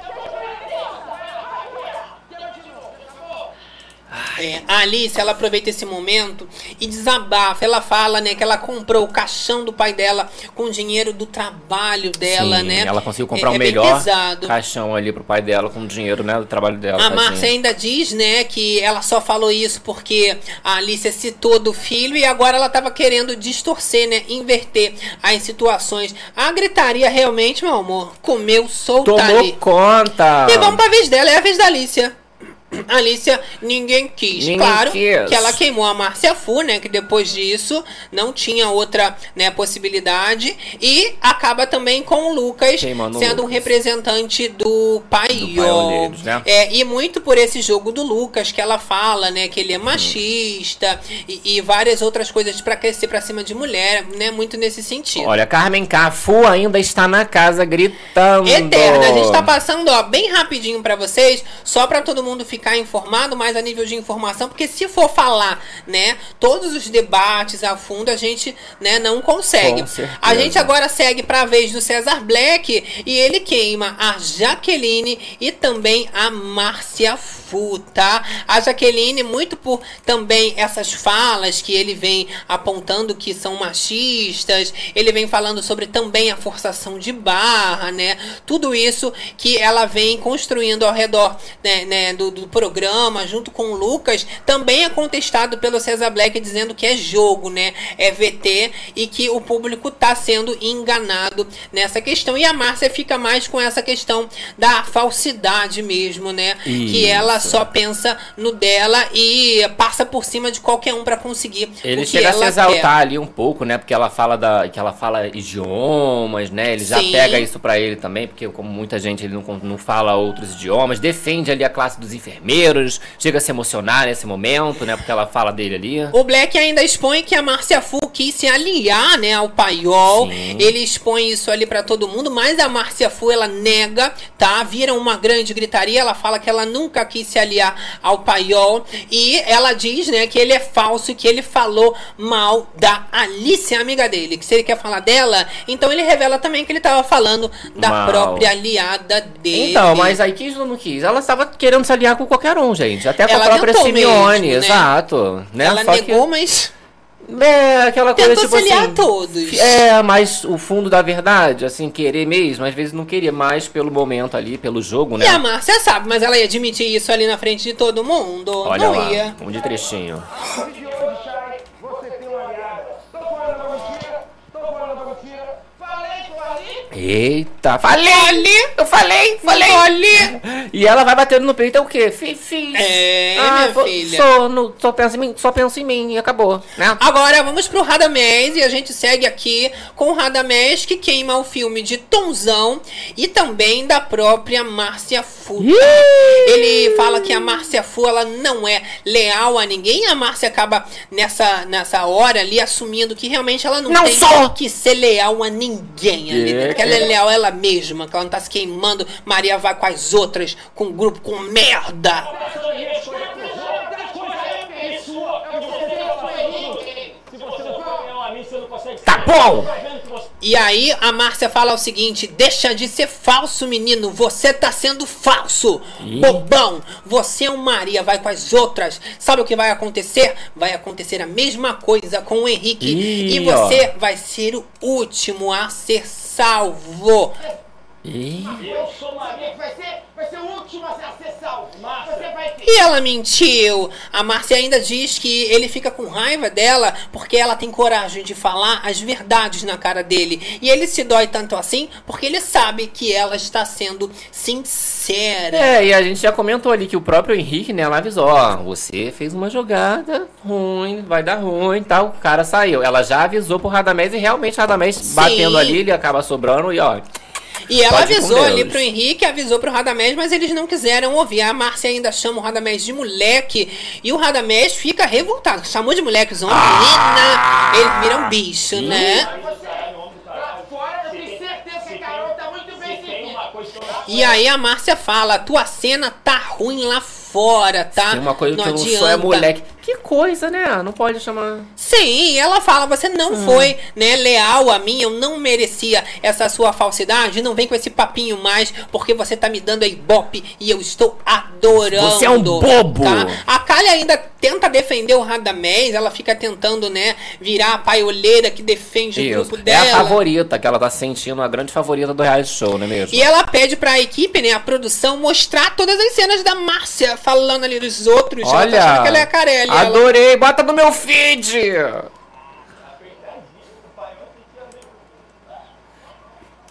É, a Alice, ela aproveita esse momento e desabafa. Ela fala, né, que ela comprou o caixão do pai dela com o dinheiro do trabalho dela, Sim, né? Ela conseguiu comprar é, o é melhor caixão ali pro pai dela com o dinheiro, né? Do trabalho dela. A. Márcia ainda diz, né, que ela só falou isso porque a Alicia citou do filho e agora ela tava querendo distorcer, né, inverter as situações. A gritaria realmente, meu amor, comeu solta Tomou ali. conta. E vamos pra vez dela, é a vez da Alicia. Alicia, ninguém quis. Ninguém claro quis. que ela queimou a Márcia Fu, né? Que depois disso não tinha outra né, possibilidade. E acaba também com o Lucas Queimando sendo um Lucas. representante do Paiol. Né? É, e muito por esse jogo do Lucas que ela fala, né? Que ele é machista e, e várias outras coisas pra crescer pra cima de mulher, né? Muito nesse sentido. Olha, Carmen Cafu ainda está na casa gritando. Eterna. A gente tá passando, ó, bem rapidinho pra vocês, só pra todo mundo ficar informado, mas a nível de informação, porque se for falar, né, todos os debates a fundo, a gente, né, não consegue. A gente agora segue pra vez do César Black e ele queima a Jaqueline e também a Márcia Fu, tá? A Jaqueline, muito por também essas falas que ele vem apontando que são machistas, ele vem falando sobre também a forçação de barra, né? Tudo isso que ela vem construindo ao redor né, né, do, do programa, junto com o Lucas, também é contestado pelo César Black dizendo que é jogo, né? É VT e que o público tá sendo enganado nessa questão. E a Márcia fica mais com essa questão da falsidade mesmo, né? Que ela Isso. só pensa no dela e passa por cima de qualquer um pra conseguir Ele chega a se exaltar quer. ali um pouco, né? Porque ela fala da, que ela fala idiomas, né? Ele já Sim. pega isso pra ele também, porque como muita gente ele não, não fala outros idiomas, defende ali a classe dos enfermeiros, chega a se emocionar nesse momento, né? Porque ela fala dele ali. O Black ainda expõe que a Márcia Fu quis se aliar, né, ao paiol. Sim. Ele expõe isso ali pra todo mundo, mas a Márcia Fu ela nega, tá? Vira uma grande gritaria, ela fala que ela nunca quis se aliar ao paiol e ela diz, né, que ele é falso e que ele falou mal da Alice, amiga dele, que se ele quer falar dela, então ele revela também que ele tava falando da Mal. própria aliada dele. Então, mas aí quis ou não quis? Ela estava querendo se aliar com qualquer um, gente. Até com Ela a própria Simeone, mesmo, né? exato. Né? ela Só negou, que, mas É, aquela coisa tipo assim. todos. É, mas o fundo da verdade, assim, querer mesmo, às vezes não queria mais pelo momento ali, pelo jogo, né? E a Márcia sabe, mas ela ia admitir isso ali na frente de todo mundo? Olha não lá, ia. um de trechinho. de hoje, Chay, você tem uma aliada. Tô falando da mentira, tô falando da mentira. Falei que eu ali. Eita, falei! Eu falei, falei! E ela vai batendo no peito, é o quê? Fifi. É, minha vou- filha. Só, no, só, penso em mim, só penso em mim e acabou, né? Agora vamos pro Radamés e a gente segue aqui com o Radamés que queima o filme de Tonzão e também da própria Márcia Fu. Ele fala que a Márcia Fu ela não é leal a ninguém. A Márcia acaba nessa, nessa hora ali assumindo que realmente ela não, Não tem sou! que ser leal a ninguém ali. Ela é leal a ela mesma, que ela não tá se queimando. Maria vai com as outras, com um grupo com merda. Tá bom! E aí a Márcia fala o seguinte: deixa de ser falso, menino. Você tá sendo falso. Bobão. Você é um Maria, vai com as outras. Sabe o que vai acontecer? Vai acontecer a mesma coisa com o Henrique. Ih, e você vai ser o último a ser salvo. Ih, Eu sou Maria que vai ser, vai ser o último a ser salvo. Você vai E ela mentiu. A Márcia ainda diz que ele fica com raiva dela porque ela tem coragem de falar as verdades na cara dele. E ele se dói tanto assim porque ele sabe que ela está sendo sincera. É, e a gente já comentou ali que o próprio Henrique, né, ela avisou, ó, você fez uma jogada ruim, vai dar ruim e tal, o cara saiu. Ela já avisou pro Radamés e realmente o Radamés batendo ali, ele acaba sobrando e ó, E ela Pode avisou ali pro Henrique, avisou pro Radamés, mas eles não quiseram ouvir. A Márcia ainda chama o Radamés de moleque. E o Radamés fica revoltado. Chamou de moleque os homens, Ah! menina. Ele vira um bicho, né? A Carol tá muito bem servida. E aí a Márcia fala: a tua cena tá ruim lá fora, tá? tem uma coisa que eu não sou é adianta." moleque. Que coisa, né? Não pode chamar. Sim, ela fala, você não Hum. foi, né, leal a mim, eu não merecia essa sua falsidade, não vem com esse papinho mais, porque você tá me dando a ibope e eu estou adorando. Você é um bobo. Tá? A Kali ainda tenta defender o Radamés, ela fica tentando, né, virar a paioleira que defende o Isso. grupo É dela. a favorita, que ela tá sentindo a grande favorita do reality show, não é mesmo? E ela pede pra equipe, né, a produção, mostrar todas as cenas da Márcia falando ali dos outros. ela tá Olha, achando que ela é a Carelli. ela- adorei, bota no meu feed!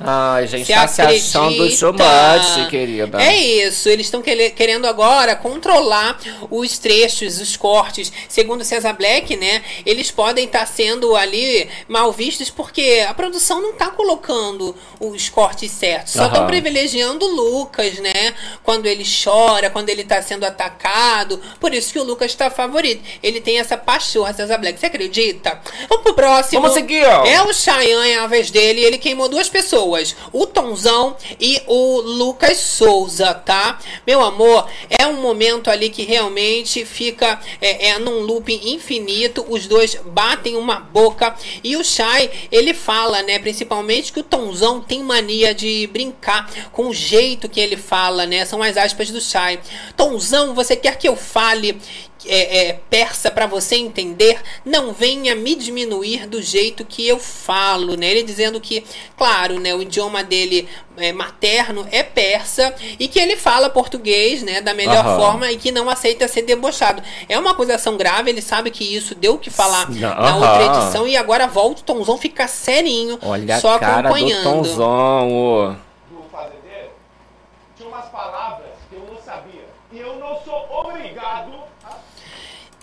Ai, gente, Se tá se achando acredita. chumate, querida. É isso, eles estão querendo agora controlar os trechos, os cortes. Segundo César Black, né? Eles podem estar sendo ali mal vistos porque a produção não tá colocando os cortes certos. Só estão privilegiando o Lucas, né? Quando ele chora, quando ele tá sendo atacado. Por isso que o Lucas tá favorito. Ele tem essa pachorra, César Black. Você acredita? Vamos pro próximo. Vamos seguir, ó. É o Cheyenne, a vez dele, ele queimou duas pessoas, o Tonzão e o Lucas Souza, tá? Meu amor, é um momento ali que realmente fica é, é num looping infinito, os dois batem uma boca e o Chay, ele fala, né, principalmente que o Tonzão tem mania de brincar com o jeito que ele fala, né? São as aspas do Chay. Tonzão, você quer que eu fale é, é, persa para você entender, não venha me diminuir do jeito que eu falo, né? Ele dizendo que, claro, né, o idioma dele é, materno é persa e que ele fala português, né, da melhor Aham. forma e que não aceita ser debochado. É uma acusação grave, ele sabe que isso deu o que falar na outra edição e agora volta o Tomzão fica serinho, Olha só a cara do acompanhando. Tonzão. ô. do fazendeiro, tinha umas palavras que eu não sabia. E eu não sou obrigado a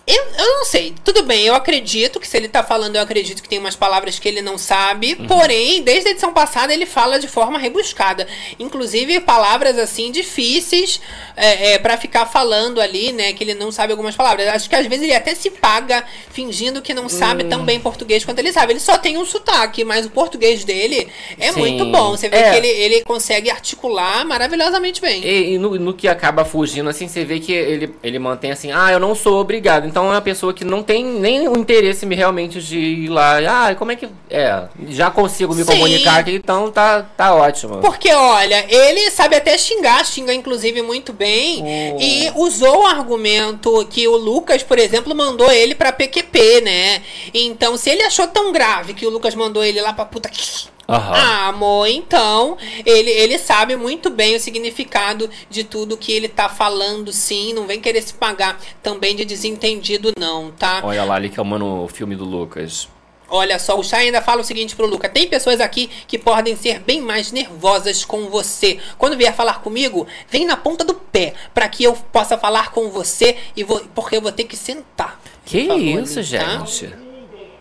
Eu, eu não sei. Tudo bem, eu acredito que se ele tá falando, eu acredito que tem umas palavras que ele não sabe. Uhum. Porém, desde a edição passada, ele fala de forma rebuscada. Inclusive, palavras assim difíceis é, é, para ficar falando ali, né? Que ele não sabe algumas palavras. Acho que às vezes ele até se paga fingindo que não sabe Hum. tão bem português quanto ele sabe. Ele só tem um sotaque, mas o português dele é Sim. muito bom. Você vê É. que ele, ele consegue articular maravilhosamente bem. E, e no, no que acaba fugindo, assim, você vê que ele, ele mantém assim, ah, eu não sou obrigado. Então é uma pessoa que não tem nem o interesse realmente de ir lá. Ah, como é que. É, já consigo me Sim. comunicar aqui, então tá, tá ótimo. Porque, olha, ele sabe até xingar, xinga inclusive muito bem, Oh. e usou o argumento que o Lucas, por exemplo, mandou ele pra PQP, né? Então, se ele achou tão grave que o Lucas mandou ele lá pra puta que. Aham. Ah, amor, então ele, ele sabe muito bem o significado de tudo que ele tá falando, sim. Não vem querer se pagar também de desentendido, não, tá? Olha lá, ali que é o mano o filme do Lucas. Olha só, o Chay ainda fala o seguinte pro Luca: tem pessoas aqui que podem ser bem mais nervosas com você. Quando vier falar comigo, vem na ponta do pé, pra que eu possa falar com você e vou, porque eu vou ter que sentar. Que favor, isso, ali, tá? gente? ninguém.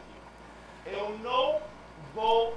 Eu não vou.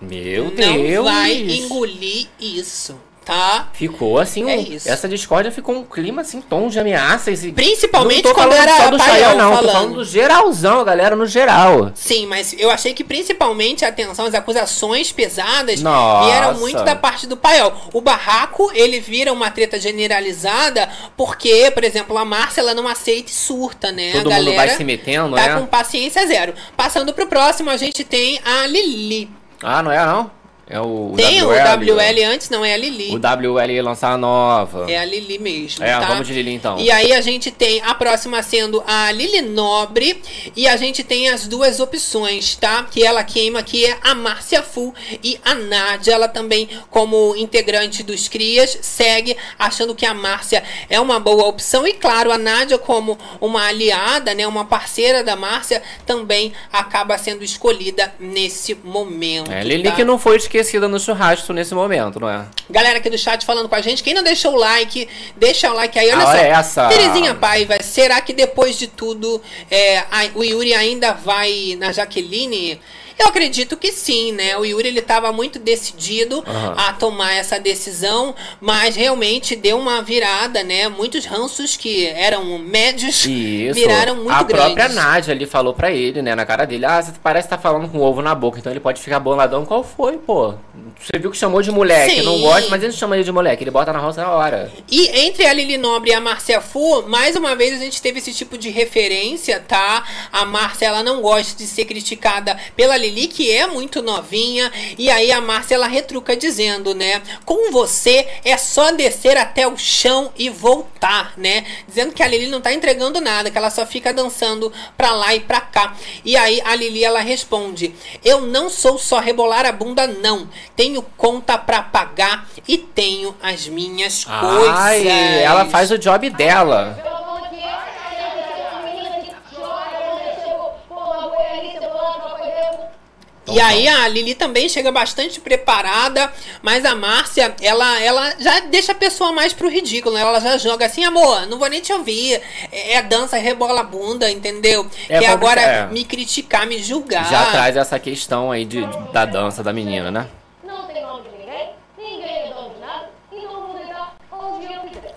Meu Não Deus! vai engolir isso, tá? Ficou assim, É um- essa discórdia ficou um clima assim, tom de ameaças e. Principalmente não tô quando falando era só do Chayanne, não, tô falando. falando do geralzão, galera, no geral. Sim, mas eu achei que principalmente, atenção, as acusações pesadas Nossa. vieram muito da parte do Paiol. O barraco, ele vira uma treta generalizada porque, por exemplo, a Márcia, ela não aceita e surta, né? Todo a mundo galera vai se metendo, tá né? com paciência zero. Passando pro próximo, a gente tem a Lili. Ah, não é não? É o, Tem o WL antes, não, é a Lili. O WL ia lançar a nova. É a Lili mesmo, É, tá? vamos de Lili então. E aí a gente tem a próxima sendo a Lili Nobre e a gente tem as duas opções, tá? Que ela queima, que é a Márcia Fu e a Nádia. Ela também, como integrante dos Crias, segue achando que a Márcia é uma boa opção. E claro, a Nádia, como uma aliada, né? Uma parceira da Márcia, também acaba sendo escolhida nesse momento. É, Lili tá? que não foi esquecida no churrasco nesse momento, não é? Galera aqui do chat falando com a gente, quem não deixou o like, deixa o like aí. Olha A só. é essa. Terezinha Paiva, será que depois de tudo é, a- o Yuri ainda vai na Jaqueline? Eu acredito que sim, né? O Yuri ele tava muito decidido Aham. a tomar essa decisão, mas realmente deu uma virada, né? Muitos ranços que eram médios Isso. viraram muito a grandes. própria Nádia ali falou pra ele, né, na cara dele, ah, você parece que tá falando com ovo na boca, então ele pode ficar boladão. Qual foi, pô? Você viu que chamou de moleque, Sim. não gosta, mas ele não chama ele de moleque, ele bota na roça na hora. E entre a Lili Nobre e a Márcia Fu, mais uma vez a gente teve esse tipo de referência, tá? A Márcia, ela não gosta de ser criticada pela Lili, que é muito novinha. E aí a Márcia, ela retruca dizendo, né? Com você é só descer até o chão e voltar, né? Dizendo que a Lili não tá entregando nada, que ela só fica dançando pra lá e pra cá. E aí a Lili, ela responde: Eu não sou só rebolar a bunda, não. Tenho conta pra pagar e tenho as minhas coisas. Ai, ela faz o job dela. Eu tô falando que essa menina que chora, quando chegou, pô, uma goianista, eu vou lá pra fazer. E aí a Lili também chega bastante preparada, mas a Márcia, ela, ela já deixa a pessoa mais pro ridículo, né? Ela já joga assim, amor, não vou nem te ouvir. É, é dança, rebola a bunda, entendeu? É que agora é. me criticar, me julgar. Já traz essa questão aí de, da dança da menina, né? Não tem nome de ninguém, ninguém é dono de nada, então eu vou deitar onde eu quiser.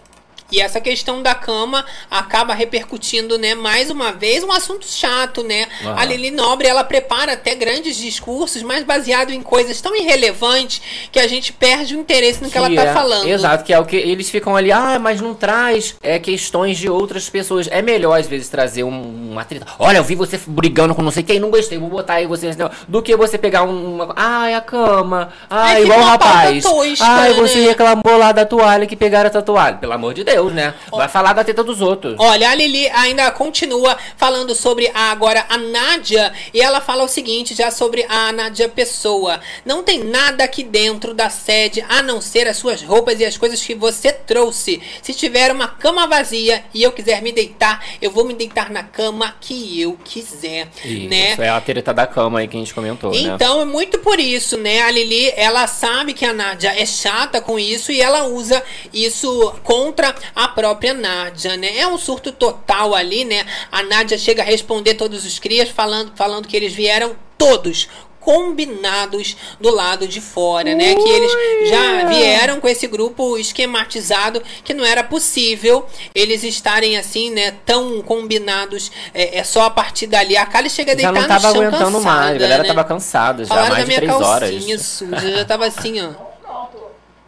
E essa questão da cama acaba repercutindo, né, mais uma vez, um assunto chato, né? Aham. A Lili Nobre, ela prepara até grandes discursos, mas baseado em coisas tão irrelevantes que a gente perde o interesse no que, ela tá é- falando. Exato, que é o que eles ficam ali, ah, mas não traz é, questões de outras pessoas. É melhor, às vezes, trazer um, uma treta. Olha, eu vi você brigando com não sei quem, não gostei, vou botar aí você. Do que você pegar um, uma. Ai, a cama. Ai, Aí igual o rapaz. tosca, Ai, você né? reclamou lá da toalha que pegaram a tua toalha. Pelo amor de Deus, né? Vai falar da teta dos outros. Olha, a Lili ainda continua falando sobre a, agora a Nádia e ela fala o seguinte já sobre a Nádia Pessoa. Não tem nada aqui dentro da sede a não ser as suas roupas e as coisas que você trouxe. Se tiver uma cama vazia e eu quiser me deitar, eu vou me deitar na cama que eu quiser, né? Isso é a treta da cama aí que a gente comentou, né? Então é muito por isso, né? A Lili, ela sabe que a Nádia é chata com isso e ela usa isso contra a própria Nádia, né? É um surto total ali, né? A Nádia chega a responder todos os crias falando, falando que eles vieram todos combinados do lado de fora, né? Que eles já vieram com esse grupo esquematizado que não era possível eles estarem assim, né? Tão combinados é, é só a partir dali. A Kali chega a Já deitar não tava no chão aguentando cansada, mais, a galera né? tava cansada já, Falaram da mais de minha três horas. calcinha suja, já tava assim, ó.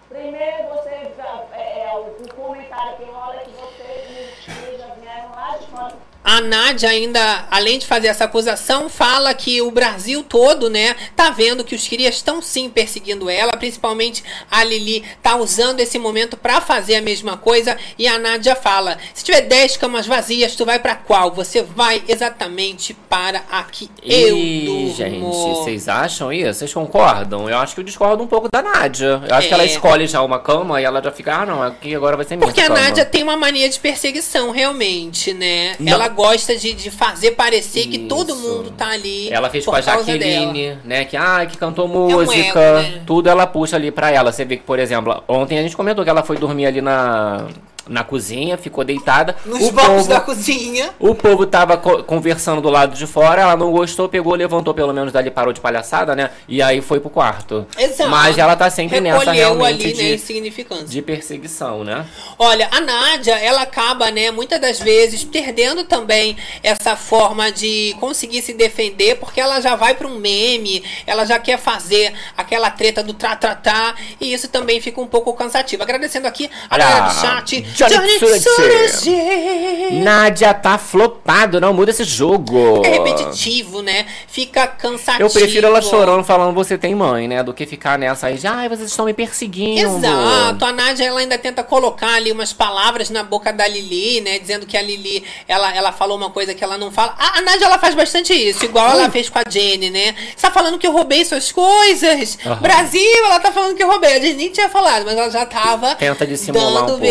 Primeiro você já, é, é, o, o comentário que rola é que vocês me- já vieram lá de fora. A Nádia ainda, além de fazer essa acusação, fala que o Brasil todo, né, tá vendo que os crias estão sim perseguindo ela, principalmente a Lili tá usando esse momento pra fazer a mesma coisa e a Nádia fala: "Se tiver 10 camas vazias, tu vai pra qual? Você vai exatamente para a que eu Ih, durmo." gente, vocês acham isso? Vocês concordam? Eu acho que eu discordo um pouco da Nádia. Eu acho que ela É. escolhe já uma cama e ela já fica, ah, não, aqui agora vai ser minha Porque a cama. Nádia tem uma mania de perseguição, realmente, né? Não. Ela gosta de, de fazer parecer que todo Isso. mundo tá ali. Ela fez com a Jaqueline, né? Que, ah, que cantou um música. ego, né? Tudo ela puxa ali pra ela. Você vê que, por exemplo, ontem a gente comentou que ela foi dormir ali na, na cozinha, ficou deitada. Nos o bancos povo, da cozinha. O povo tava co- conversando do lado de fora, ela não gostou, pegou, levantou pelo menos dali, parou de palhaçada, né? E aí foi pro quarto. Exato. Mas ela tá sempre nessa Recolheu realmente ali, né, de, insignificância. de perseguição, né? Olha, a Nádia, ela acaba, né, muitas das vezes perdendo também essa forma de conseguir se defender, porque ela já vai para um meme, ela já quer fazer aquela treta do tra-tra-tra, e isso também fica um pouco cansativo. Agradecendo aqui a galera do chat, Johnny, Tsurugi. Nádia tá flopado, não muda esse jogo. É repetitivo, né? Fica cansativo. Eu prefiro ela chorando, falando você tem mãe, né? Do que ficar nessa aí de, ai, vocês estão me perseguindo. Exato, a Nádia ela ainda tenta colocar ali umas palavras na boca da Lili, né? Dizendo que a Lili, ela, ela falou uma coisa que ela não fala. A, a Nádia ela faz bastante isso, igual ela fez com a Jenny, né? Você tá falando que eu roubei suas coisas. Aham. Brasil, ela tá falando que eu roubei. A Jenny nem tinha falado, mas ela já tava Tenta dissimular dando um o pouco.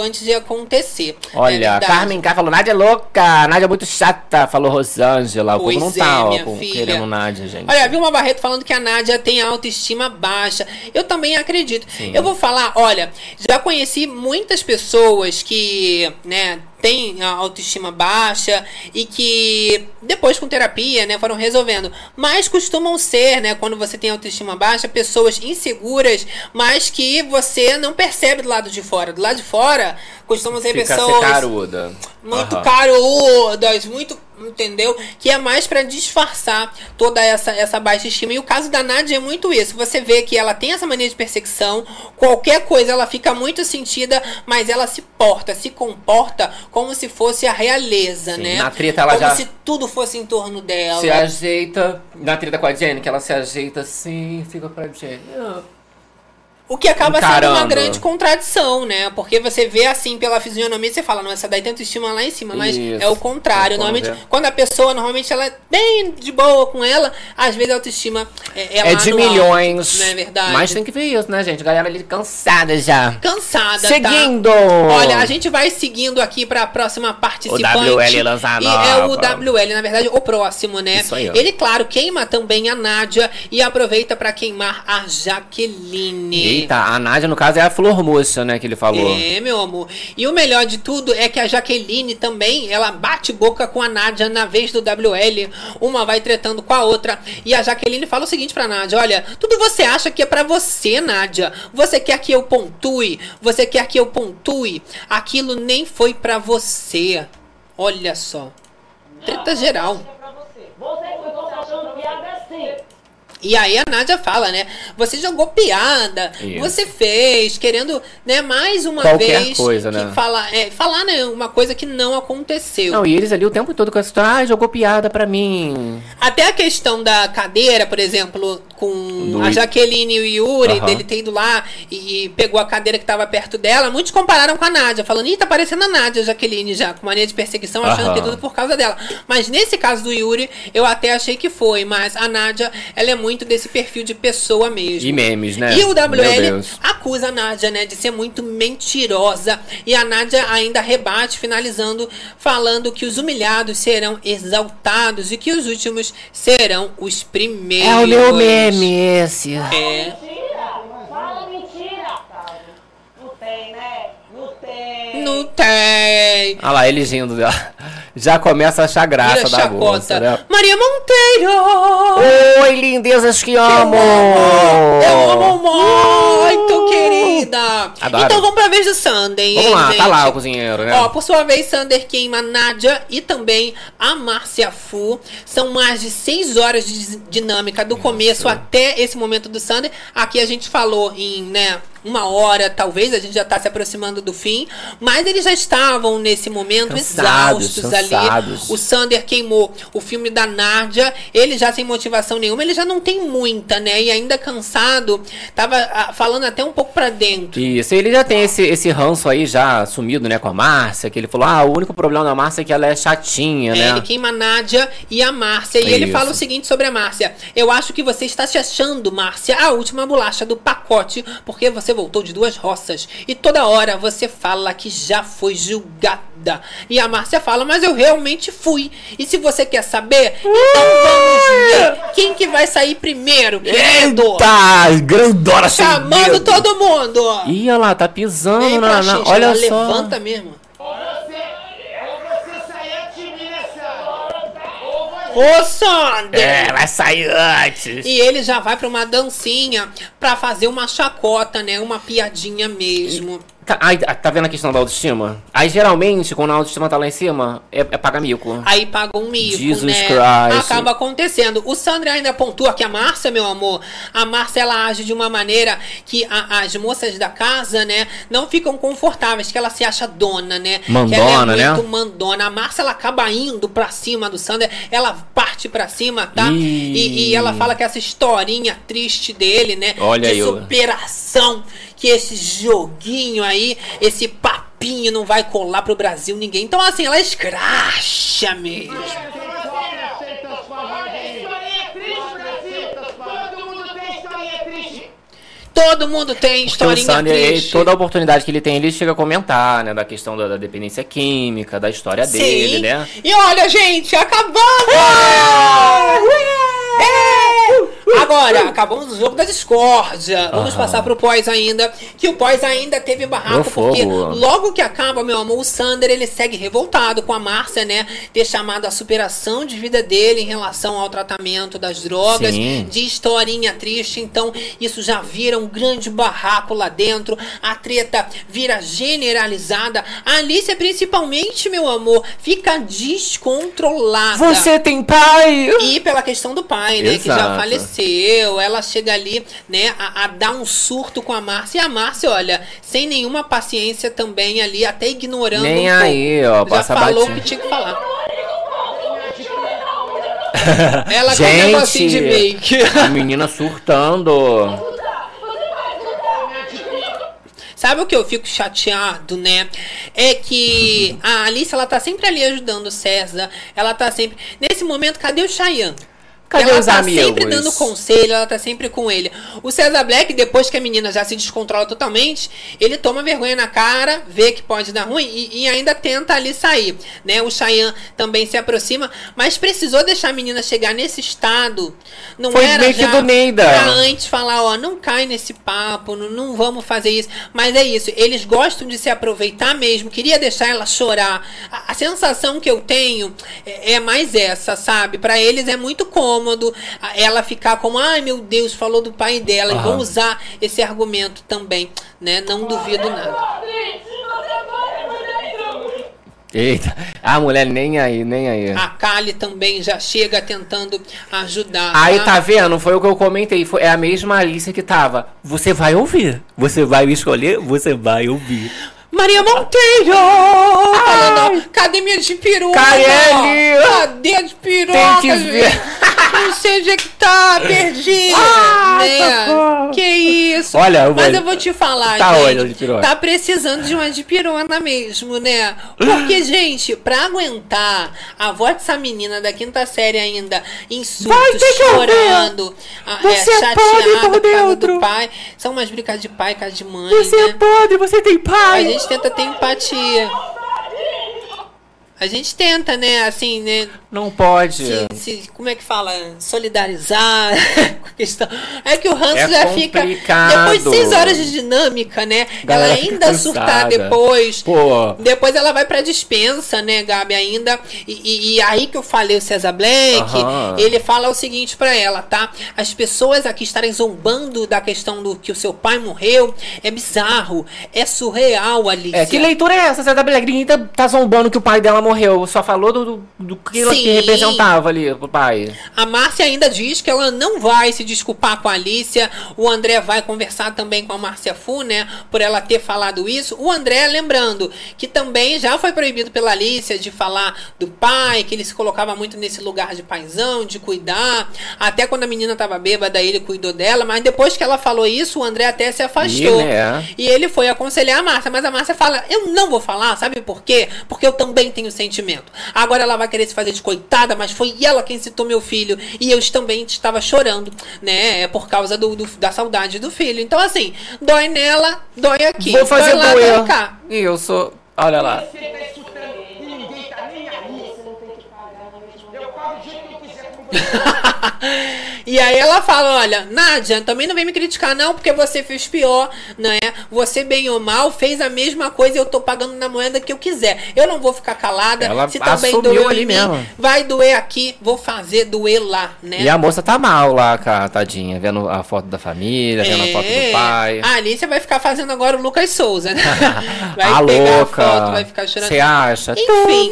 Antes de acontecer. É Olha, verdade. Carmen K falou, Nádia é louca, Nádia é muito chata, falou Rosângela. O Pois povo não é, tá, ó, com- querendo Nádia, gente. Olha, Vilma Barreto falando que a Nádia tem autoestima baixa. Eu também acredito. Sim. Eu vou falar, olha, já conheci muitas pessoas que, né, têm a autoestima baixa e que depois com terapia, né, foram resolvendo. Mas costumam ser, né, quando você tem autoestima baixa, pessoas inseguras, mas que você não percebe do lado de fora. Do lado de fora, costumam ser Fica pessoas secaruda. muito Aham. carudas, muito, entendeu? Que é mais pra disfarçar toda essa essa baixa estima. E o caso da Nádia é muito isso. Você vê que ela tem essa mania de perseguição, qualquer coisa ela fica muito sentida, mas ela se porta, se comporta como se fosse a realeza, Sim, né? na treta ela como já- se tudo fosse em torno dela. Se ajeita na treta com a Jenny, que ela se ajeita assim, fica pra Jenny. Ah, O que acaba sendo uma Encarando. grande contradição, né? Porque você vê assim pela fisionomia e você fala, não, essa daí tem autoestima lá em cima, mas Isso. é o contrário. Vamos Normalmente, ver. quando a pessoa, normalmente, ela é bem de boa com ela, às vezes a autoestima é, é, É de no alto, milhões. não é verdade? Mas tem que ver isso, né, gente? Galera ali cansada já. Cansada, Seguindo! tá? Olha, a gente vai seguindo aqui pra próxima participante. O WL lança a E é o. WL, na verdade, o próximo, né? Isso aí. Ele, claro, queima também a Nádia e aproveita pra queimar a Jaqueline. Eita, a Nádia, no caso, é a flor moça, né, que ele falou. É, meu amor. E o melhor de tudo é que a Jaqueline também, ela bate boca com a Nádia na vez do WL. Uma vai tretando com a outra. E a Jaqueline fala o seguinte pra Nádia: Olha, tudo você acha que é pra você, Nádia. Você quer que eu pontue? Você quer que eu pontue? Aquilo nem foi pra você. Olha só. Treta geral. Você que ficou achando piada assim. E aí a Nádia fala, né? Você jogou piada, Isso. você fez, querendo, né, mais uma Qualquer vez coisa, né? falar, é, falar, né, uma coisa que não aconteceu. Não, e eles ali o tempo todo com essa história, ai, jogou piada pra mim. Até a questão da cadeira, por exemplo, com Do a Jaqueline e o Yuri, dele ter ido lá e, pegou a cadeira que tava perto dela, muitos compararam com a Nádia, falando, ih, tá parecendo a Nádia, a Jaqueline já, com mania de perseguição, achando que é tudo por causa dela. Mas nesse caso do Yuri, eu até achei que foi, mas a Nádia, ela é muito desse perfil de pessoa mesmo. E memes, né? E o WL acusa a Nádia, né, de ser muito mentirosa. E a Nádia ainda rebate, finalizando, falando que os humilhados serão exaltados e que os últimos serão os primeiros. É o meu meme esse. É. Mentira! Fala mentira! Não tem, né? Não tem. Não tem. Olha lá, eles rindo já. Começa a achar graça Vira da bolsa, né? Maria Monteiro! Oi, lindezas que amo! Eu amo muito, querida! Adoro. Então vamos pra vez do Sunday, Vamos hein, lá, tá gente? lá o cozinheiro, né? Ó, por sua vez, Sander queima a Nádia e também a Márcia Fu. São mais de seis horas de dinâmica do começo até esse momento do Sander. Aqui a gente falou em, né, uma hora, talvez, a gente já tá se aproximando do fim. Mas eles já estavam nesse momento Cansados, exaustos ali. cansados. O Sander queimou o filme da Nádia. Ele já sem motivação nenhuma, ele já não tem muita, né? E ainda cansado, tava ah, falando até um pouco pra dentro. Isso, ele já tem esse, esse ranço aí já assumido, né, com a Márcia, que ele falou, ah, o único problema da Márcia é que ela é chatinha, É, né? ele queima a Nádia e a Márcia. E ele Isso. fala o seguinte sobre a Márcia. Eu acho que você está se achando, Márcia, a última bolacha do pacote, porque você voltou de duas roças. E toda hora você fala que já foi julgada. E a Márcia fala, mas eu realmente fui. E se você quer saber, então vamos ver quem que vai sair primeiro, querido. Eita, grandona sem Chamando todo mundo. Ih, olha lá, tá pisando na, na- Olha ela só. levanta mesmo. Ô, Sander! É, vai sair antes. E ele já vai pra uma dancinha pra fazer uma chacota, né? Uma piadinha mesmo. Tá, aí, tá vendo a questão da autoestima? Aí geralmente, quando a autoestima tá lá em cima, é, é paga mico. Aí paga um mico, Jesus né? Christ. Acaba acontecendo. O Sandra ainda pontua que a Márcia, meu amor, a Márcia ela age de uma maneira que a- as moças da casa, né, não ficam confortáveis, que ela se acha dona, né? que Mandona, ela é né? muito mandona. A Márcia ela acaba indo pra cima do Sandra, ela parte pra cima, tá? E, e ela fala que essa historinha triste dele, né, Olha de aí, ó. Que esse joguinho aí, esse papinho não vai colar pro Brasil ninguém. Então assim, ela escracha mesmo. Historinha triste, Brasil. Todo mundo tem historinha triste. Todo mundo tem Porque o Sander, ele- triste. toda a oportunidade que ele tem, ele chega a comentar, né? Da questão da, da dependência química, da história dele, Sim. né? E olha, gente, acabamos! É! Agora, acabamos o jogo da discórdia. Vamos Aham. passar pro pós ainda. Que o pós ainda teve barraco, porque logo que acaba, meu amor, o Sander ele segue revoltado com a Márcia, né? Ter chamado a superação de vida dele em relação ao tratamento das drogas, Sim. de historinha triste. Então, isso já vira um grande barraco lá dentro. A treta vira generalizada. A Alicia, principalmente, meu amor, fica descontrolada. tem pai! E pela questão do pai, né? Que já Exato. Faleceu. Ela chega ali, né, a, a dar um surto com a Márcia. E a Márcia, olha, sem nenhuma paciência também ali, até ignorando Nem um pouco. aí, ó, Já passa falou o que tinha que falar. Ela com um negocinho de make. a menina surtando. Sabe o que eu fico chateado, né? É que a Alice, ela tá sempre ali ajudando o César. Ela tá sempre. Nesse momento, cadê o Cheyenne? Cadê ela os tá amigos? sempre dando conselho, ela tá sempre com ele. O César Black, depois que a menina já se descontrola totalmente, ele toma vergonha na cara, vê que pode dar ruim e, e ainda tenta ali sair, né? O Cheyenne também se aproxima, mas precisou deixar a menina chegar nesse estado. Não Foi era meio que já do Neida. pra antes falar, ó, não cai nesse papo, não, não vamos fazer isso. Mas é isso, eles gostam de se aproveitar mesmo. Queria deixar ela chorar. A, a sensação que eu tenho é, é mais essa, sabe? Pra eles é muito cômodo a- ela ficar como, ai meu Deus, falou do pai dela. E Aham. vão usar esse argumento também, né? Não duvido nada. Eita, a mulher nem aí, nem aí. A Kali também já chega tentando ajudar. Aí tá vendo? Foi o que eu comentei. Foi, é a mesma Alice que tava. Você vai ouvir. Você vai escolher, você vai ouvir. Maria Monteiro! Falando, cadê minha de? Caiele! Cadê a de piroca, Tem que ver. Não sei onde é que tá, perdi. né? Que isso? Olha, eu vou- Mas eu vou te falar, Tá, gente. olha, de piroca. Tá precisando de uma de pirona mesmo, né? Porque, gente, pra aguentar a voz dessa menina da quinta série ainda ouvir. chorando, a- é, Você chateada pode por causa do pai. São umas brincas de pai as de mãe, Você né? pode, você tem A pai. gente tenta ter empatia. A gente tenta, né? Assim, né? Não pode. Se, se- como é que fala? Solidarizar com a questão. É que o Hans É já fica. complicado. Depois de seis horas de dinâmica, né? Galera ela fica ainda surtar depois. Pô. Depois ela vai pra dispensa, né, Gabi, ainda. E, e- e aí que eu falei o César Black, Aham. ele fala o seguinte pra ela, tá? As pessoas aqui estarem zombando da questão do que o seu pai morreu é bizarro, é surreal, Alice. É, que leitura é essa? Você da Ninguém tá, tá zombando que o pai dela morreu. Só falou do, do, do que ela que representava ali pro pai. A Márcia ainda diz que ela não vai se desculpar com a Alicia. O André vai conversar também com a Márcia Fu, né? Por ela ter falado isso. O André, lembrando que também já foi proibido pela Alicia de falar do pai, que ele se colocava muito nesse lugar de paizão, de cuidar. Até quando a menina tava bêbada, ele cuidou dela. Mas depois que ela falou isso, o André até se afastou. Ih, né? E ele foi aconselhar a Márcia, mas a Márcia fala: Eu não vou falar, sabe por quê? Porque eu também tenho sentimento. Agora ela vai querer se fazer de coitada, mas foi ela quem citou meu filho. E eu também estava chorando, né? É por causa do, do- da saudade do filho. Então, assim, dói nela, dói aqui. Vou fazer dói lá, doer. dói cá. E eu sou. Olha lá. Você tá escutando e ninguém tá nem aí. Eu pago do jeito que eu quiser com você. E aí ela fala: olha, Nádia, também não vem me criticar, não, porque você fez pior, né? Você, bem ou mal, fez a mesma coisa e eu tô pagando na moeda que eu quiser. Eu não vou ficar calada. Ela Se também assumiu doeu ali mesmo. vai doer aqui, vou fazer doer lá, né? E a moça tá mal lá, cara, tadinha, vendo a foto da família, vendo a foto É. do pai. A Alicia vai ficar fazendo agora o Lucas Souza, né? Vai a pegar louca. a foto, vai ficar chorando. Você acha? Enfim,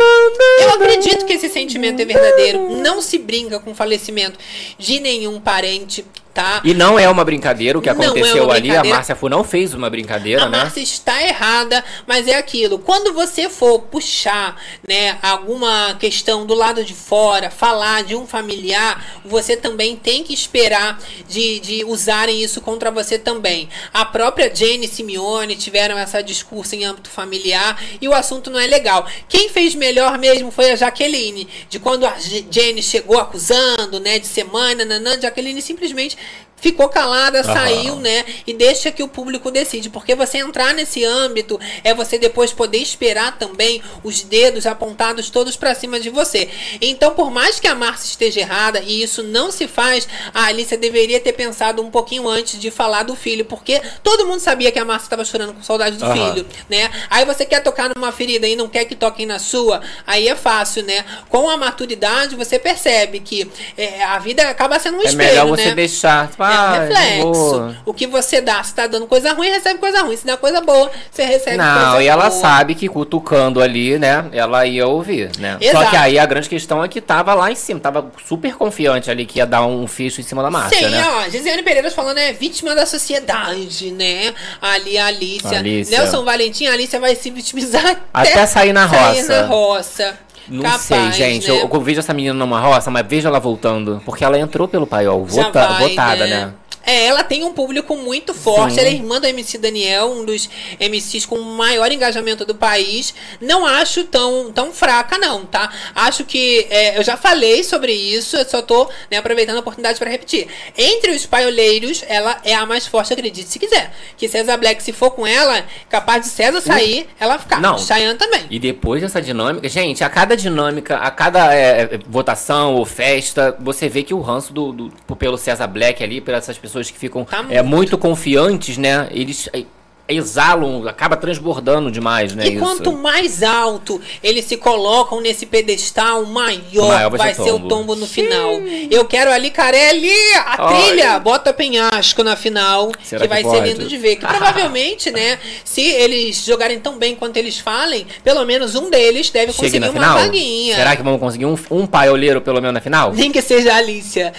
eu acredito que esse sentimento é verdadeiro. Não se brinca com falecimento de nenhum parente, tá? E não é uma brincadeira o que é aconteceu uma ali. A. Márcia Fu não fez uma brincadeira, A né? Márcia está errada, mas é aquilo. Quando você for puxar, né, alguma questão do lado de fora, falar de um familiar, você também tem que esperar de, de usarem isso contra você também. A própria Jenny e Simeone tiveram essa discurso em âmbito familiar e o assunto não é legal. Quem fez melhor mesmo foi a Jaqueline, de quando a Jenny chegou acusando, né, de semana, nanã, Jaqueline simplesmente ficou calada, Aham. saiu, né? E deixa que o público decide. Porque você entrar nesse âmbito é você depois poder esperar também os dedos apontados todos pra cima de você. Então, por mais que a Márcia esteja errada e isso não se faz, a Alicia deveria ter pensado um pouquinho antes de falar do filho, porque todo mundo sabia que a Márcia estava chorando com saudade do Aham. filho, né? Aí você quer tocar numa ferida e não quer que toquem na sua, aí é fácil, né? Com a maturidade, você percebe que é, a vida acaba sendo um É espelho, melhor você né? deixar. Tipo, É um "Ai, reflexo. boa." O que você dá, se tá dando coisa ruim, recebe coisa ruim. Se dá coisa boa, você recebe coisa Não, e ela boa. sabe que cutucando ali, né? Ela ia ouvir, né? Só Exato. que aí a grande questão é que tava lá em cima, tava super confiante ali que ia dar um ficho em cima da Márcia, Sim, né? ó, Gisele Pereira falando é vítima da sociedade, né? Ali a Alicia. Alicia. Nelson Valentim, a Alicia vai se vitimizar Até sair na sair roça. na roça. Não Capaz, sei, gente. né? Eu, eu vejo essa menina numa roça, mas vejo ela voltando. Porque ela entrou pelo paiol. Vota, vai, votada, né? É, ela tem um público muito forte. Sim. Ela é irmã do MC Daniel, um dos MCs com o maior engajamento do país. Não acho tão, tão fraca, não, tá? Acho que. é, eu já falei sobre isso, eu só tô né, aproveitando a oportunidade para repetir. Entre os paioleiros, ela é a mais forte, acredite se quiser. Que César Black, se for com ela, capaz de César sair, ela ficar. Não. Cheyenne também. E depois dessa dinâmica, gente, a cada dinâmica, a cada é, é, votação ou festa, você vê que o ranço do, do- pelo César Black ali, pelas essas pessoas que ficam Tá é, muito confiantes, né? Eles é, exalam, acaba transbordando demais, né? E quanto mais alto eles se colocam nesse pedestal, maior, Maior vai vai ser ser o tombo. tombo no final. Eu quero ali, Carelli, a trilha, bota penhasco na final, Será que que vai ser pode? lindo de ver. Que provavelmente, né, se eles jogarem tão bem quanto eles falem, pelo menos um deles deve Chegue conseguir uma final? vaguinha. Será que vamos conseguir um, um paioleiro pelo menos na final? Nem que seja a Alicia.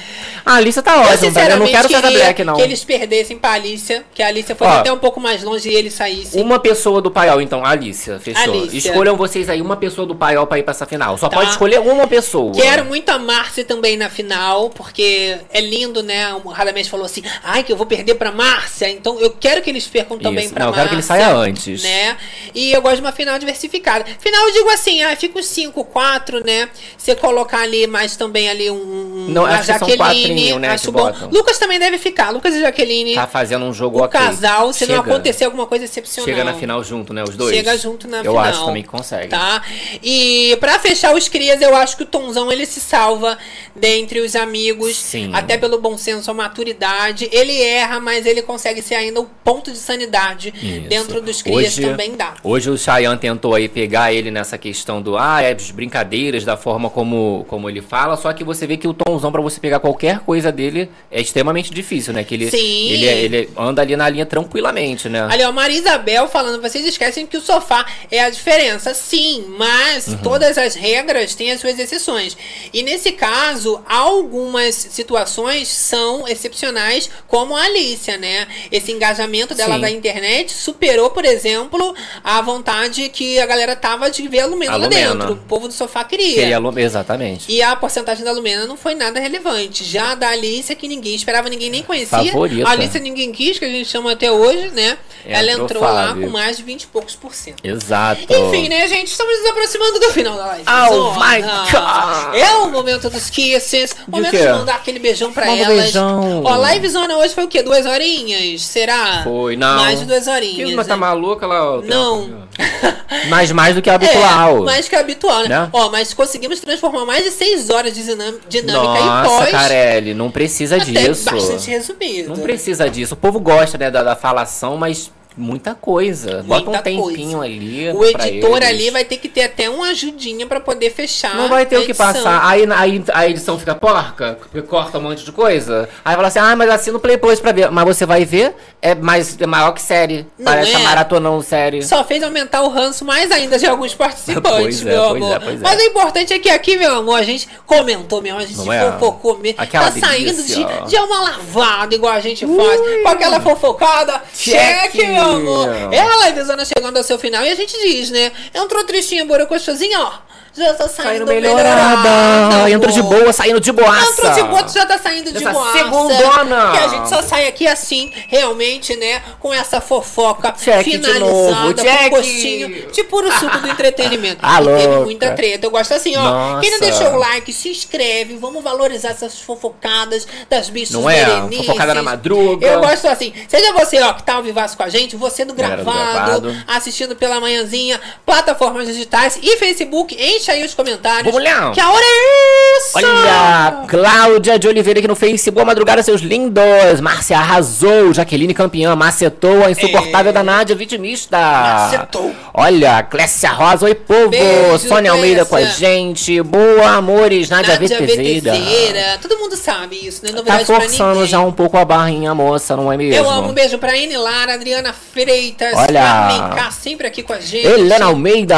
A Alicia tá Eu ótima, tá? Eu não quero queria Black, não. que eles perdessem pra Alicia, que a Alicia foi Ó. até um pouco mais longe e ele saísse. Uma pessoa do paiol, então, Alicia, fechou. Alicia. Escolham vocês aí uma pessoa do paiol pra ir pra essa final. Só Tá. pode escolher uma pessoa. Quero muito a Márcia também na final, porque é lindo, né? O Radamés falou assim: ai, que eu vou perder pra Márcia. Então eu quero que eles percam também Isso. pra Não, eu Márcia. quero que ele saia antes. Né? E eu gosto de uma final diversificada. Final eu digo assim: ah, fica os 5, 4, né? Você colocar ali mais também ali um. Não, acho que são né, acho bom. Lucas também deve ficar. Lucas e Jaqueline. Tá fazendo um jogo o ok. casal, se não Chega- alguma coisa excepcional. Chega na final junto, né? Os dois. Chega junto na eu final. acho também que consegue. Tá? E pra fechar os crias, eu acho que o Tonzão ele se salva dentre os amigos, Sim. até pelo bom senso, a maturidade. Ele erra, mas ele consegue ser ainda o ponto de sanidade Isso. dentro dos crias Hoje- também dá. Hoje o Chayanne tentou aí pegar ele nessa questão do ah, é as brincadeiras, da forma como, como ele fala, só que você vê que o tomzão pra você pegar qualquer coisa dele é extremamente difícil, né? Que ele, Sim. ele, é- ele anda ali na linha tranquilamente, né? Ali, ó, Maria Isabel falando, vocês esquecem que o sofá é a diferença. Sim, mas Uhum. todas as regras têm as suas exceções. E nesse caso, algumas situações são excepcionais, como a Alicia, né? Esse engajamento dela Sim. da internet superou, por exemplo, a vontade que a galera tava de ver a Lumena A lá Lumena. dentro. O povo do sofá queria. Queria Exatamente. E a porcentagem da Lumena não foi nada relevante. Já a da Alicia, que ninguém esperava, ninguém nem conhecia. Favorita. A Alicia ninguém quis, que a gente chama até hoje, né? Ela Entrou entrou lá com mais de 20 e poucos por cento. Exato. Enfim, né, gente? Estamos nos aproximando do final da live. Oh my God. É o momento dos kisses. Momento quê? de mandar aquele beijão pra Manda elas. beijão. Ó, a live zona hoje foi o quê? Duas horinhas? Será? Foi, não. Mais de duas horinhas. Mas tá né? maluca lá? Não. Mais, mais do que habitual. É, mais que habitual, né? Né? Ó, mas conseguimos transformar mais de seis horas de dinâmica em Nossa, pós. Carelli, não precisa até disso. bastante resumido. Não precisa disso. O povo gosta, né, da, da falação, mas muita coisa. Bota um tempinho coisa. ali. O editor eles. ali vai ter que ter até uma ajudinha pra poder fechar. Não vai ter o que passar. Aí, aí a edição fica porca, porque corta um monte de coisa. Aí fala assim, ah, mas assina o Play Plus pra ver. Mas você vai ver, é, mais, é maior que série. Não Parece é? a maratonão série. Só fez aumentar o ranço mais ainda de alguns participantes, é, meu pois amor. é, é. Mas o importante é que aqui, meu amor, a gente comentou mesmo, a gente Não é? fofocou mesmo. Aquela tá saindo delícia. de, de uma lavada, igual a gente faz. Com aquela fofocada. Cheque, Cheque. meu amor. É a livezona chegando ao seu final e a gente diz, né? Entrou tristinha, borocochosinha, ó. Já tá saindo Saindo melhorada. Entrou de boa, saindo de boaça. Entrou de boa, tu já tá saindo de Essa boaça. segundona. Que a gente só sai aqui assim, realmente, né? Com essa fofoca Check finalizada, com check. gostinho de puro suco do entretenimento. Ah, e teve muita treta. Eu gosto assim, ó. Nossa. Quem não deixou o like, se inscreve. Vamos valorizar essas fofocadas das bichas Não é? berenices. Fofocada na madruga. Eu gosto assim. Seja você, ó, que tá ao vivaço com a gente, você do gravado, gravado. assistindo pela manhãzinha, plataformas digitais e Facebook. Enche aí os comentários. Vamos lá. Que a hora é essa! Olha, Cláudia de Oliveira aqui no Face. Boa madrugada, seus lindos. Márcia arrasou. Jaqueline campeã. Macetou a insuportável da Nádia, vitimista. Macetou. Olha, Clécia Rosa. Oi, povo. Beijo, Sônia Almeida com a gente. Boa, amores. Nádia, Nádia VTZera. VTZera. Todo mundo sabe isso, né? Tá Novidade pra forçando já um pouco a barrinha, moça, não é mesmo? Eu amo, um beijo pra N Lara, Adriana Freitas, Olha. Carmen K, sempre aqui com a gente. Helena Almeida.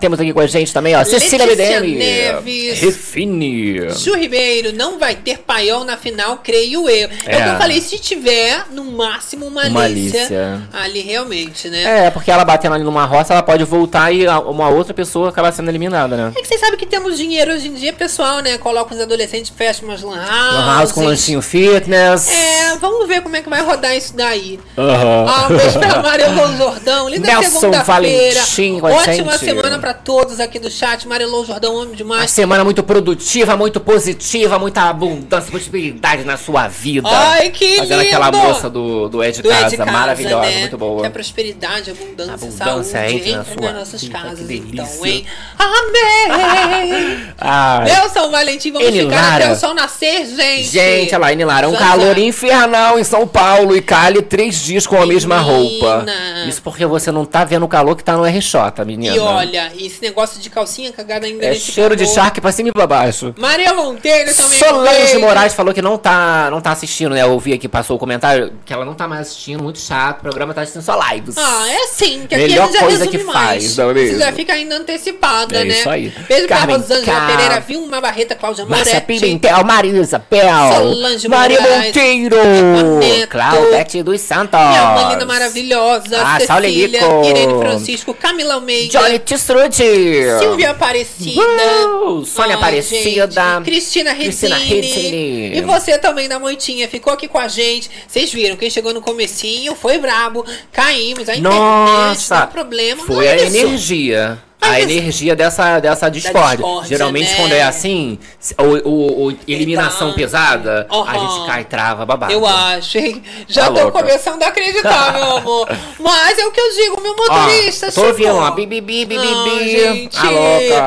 Temos aqui com a gente também, ó. Cecília Letícia BDM. Neves. Refine. Ju Ribeiro, não vai ter paiol na final, creio eu. É, o que É. eu falei, se tiver, no máximo uma Uma Alicia, Alicia. ali realmente, né? É, porque ela batendo ali numa roça, ela pode voltar e uma outra pessoa acaba sendo eliminada, né? É que vocês sabem que temos dinheiro hoje em dia, pessoal, né? Coloca os adolescentes, fecha umas lan house. Lan house com lanchinho fitness. É, vamos ver como é que vai rodar isso daí. Aham. Ah, um beijo pra Jordão, linda Nelson segunda-feira. Valentim com a Ótima gente. semana pra todos aqui do chat. Marilô Jordão, amo Uma demais. semana muito produtiva, muito positiva, muita abundância, prosperidade na sua vida. Ai, que Fazendo lindo! aquela moça do, do Ed Do Casa, Casa, maravilhosa, né? muito boa. Que a prosperidade, abundância, Abundância saúde entre na sua nas nossas vida, casas, então, hein? Amém! Ai. Nelson Valentim, vamos Eni ficar até o sol nascer, gente! Gente, olha lá, Inilara, um Já, calor já. infernal em São Paulo e Cali três dias com a mesma roupa. Menina. Isso porque você não tá vendo o calor que tá no RJ, menina. E olha, esse negócio de calcinha cagada ainda É cheiro de charque pra cima e pra baixo. Maria Monteiro também. Solange. Moraes falou que não tá, não tá assistindo, né? Eu vi aqui, passou o comentário, que ela não tá mais assistindo, muito chato. O programa tá assistindo só lives. Ah, é assim, que aqui Melhor a gente já coisa que mais. faz, não é Você mesmo? já fica ainda antecipada, É né? isso aí. Beijo Carmen pra Rosângela K. Pereira, Vilma Barreta, Cláudia Márcia Moretti. Pimentel, Marisa Pel, Solange Maria Moraes, Monteiro, Claudete dos Santos, Minha mãe linda maravilhosa, Ah, Cecília. Irene Francisco, Camila Almeida, Johnny Tissuti, Silvia Aparecida, Uh, Sônia Ai, Aparecida, gente, Cristina. Redini. E você também da Moitinha, ficou aqui com a gente. Vocês viram, quem chegou no comecinho foi brabo. Caímos, a internet Nossa, deu problema. foi mas a isso- energia. A energia dessa, dessa discórdia. discórdia, Geralmente, né? quando é assim, o, o- o- eliminação Então, pesada, a aham. gente cai, trava, babado. Eu acho, hein? Já Tá tô louca. começando a acreditar, meu amor. Mas é o que eu digo, meu Ó, motorista tô chegou. ouvindo, ó, bi, bi, bi, bi, bi, Ai, bi. gente. A louca.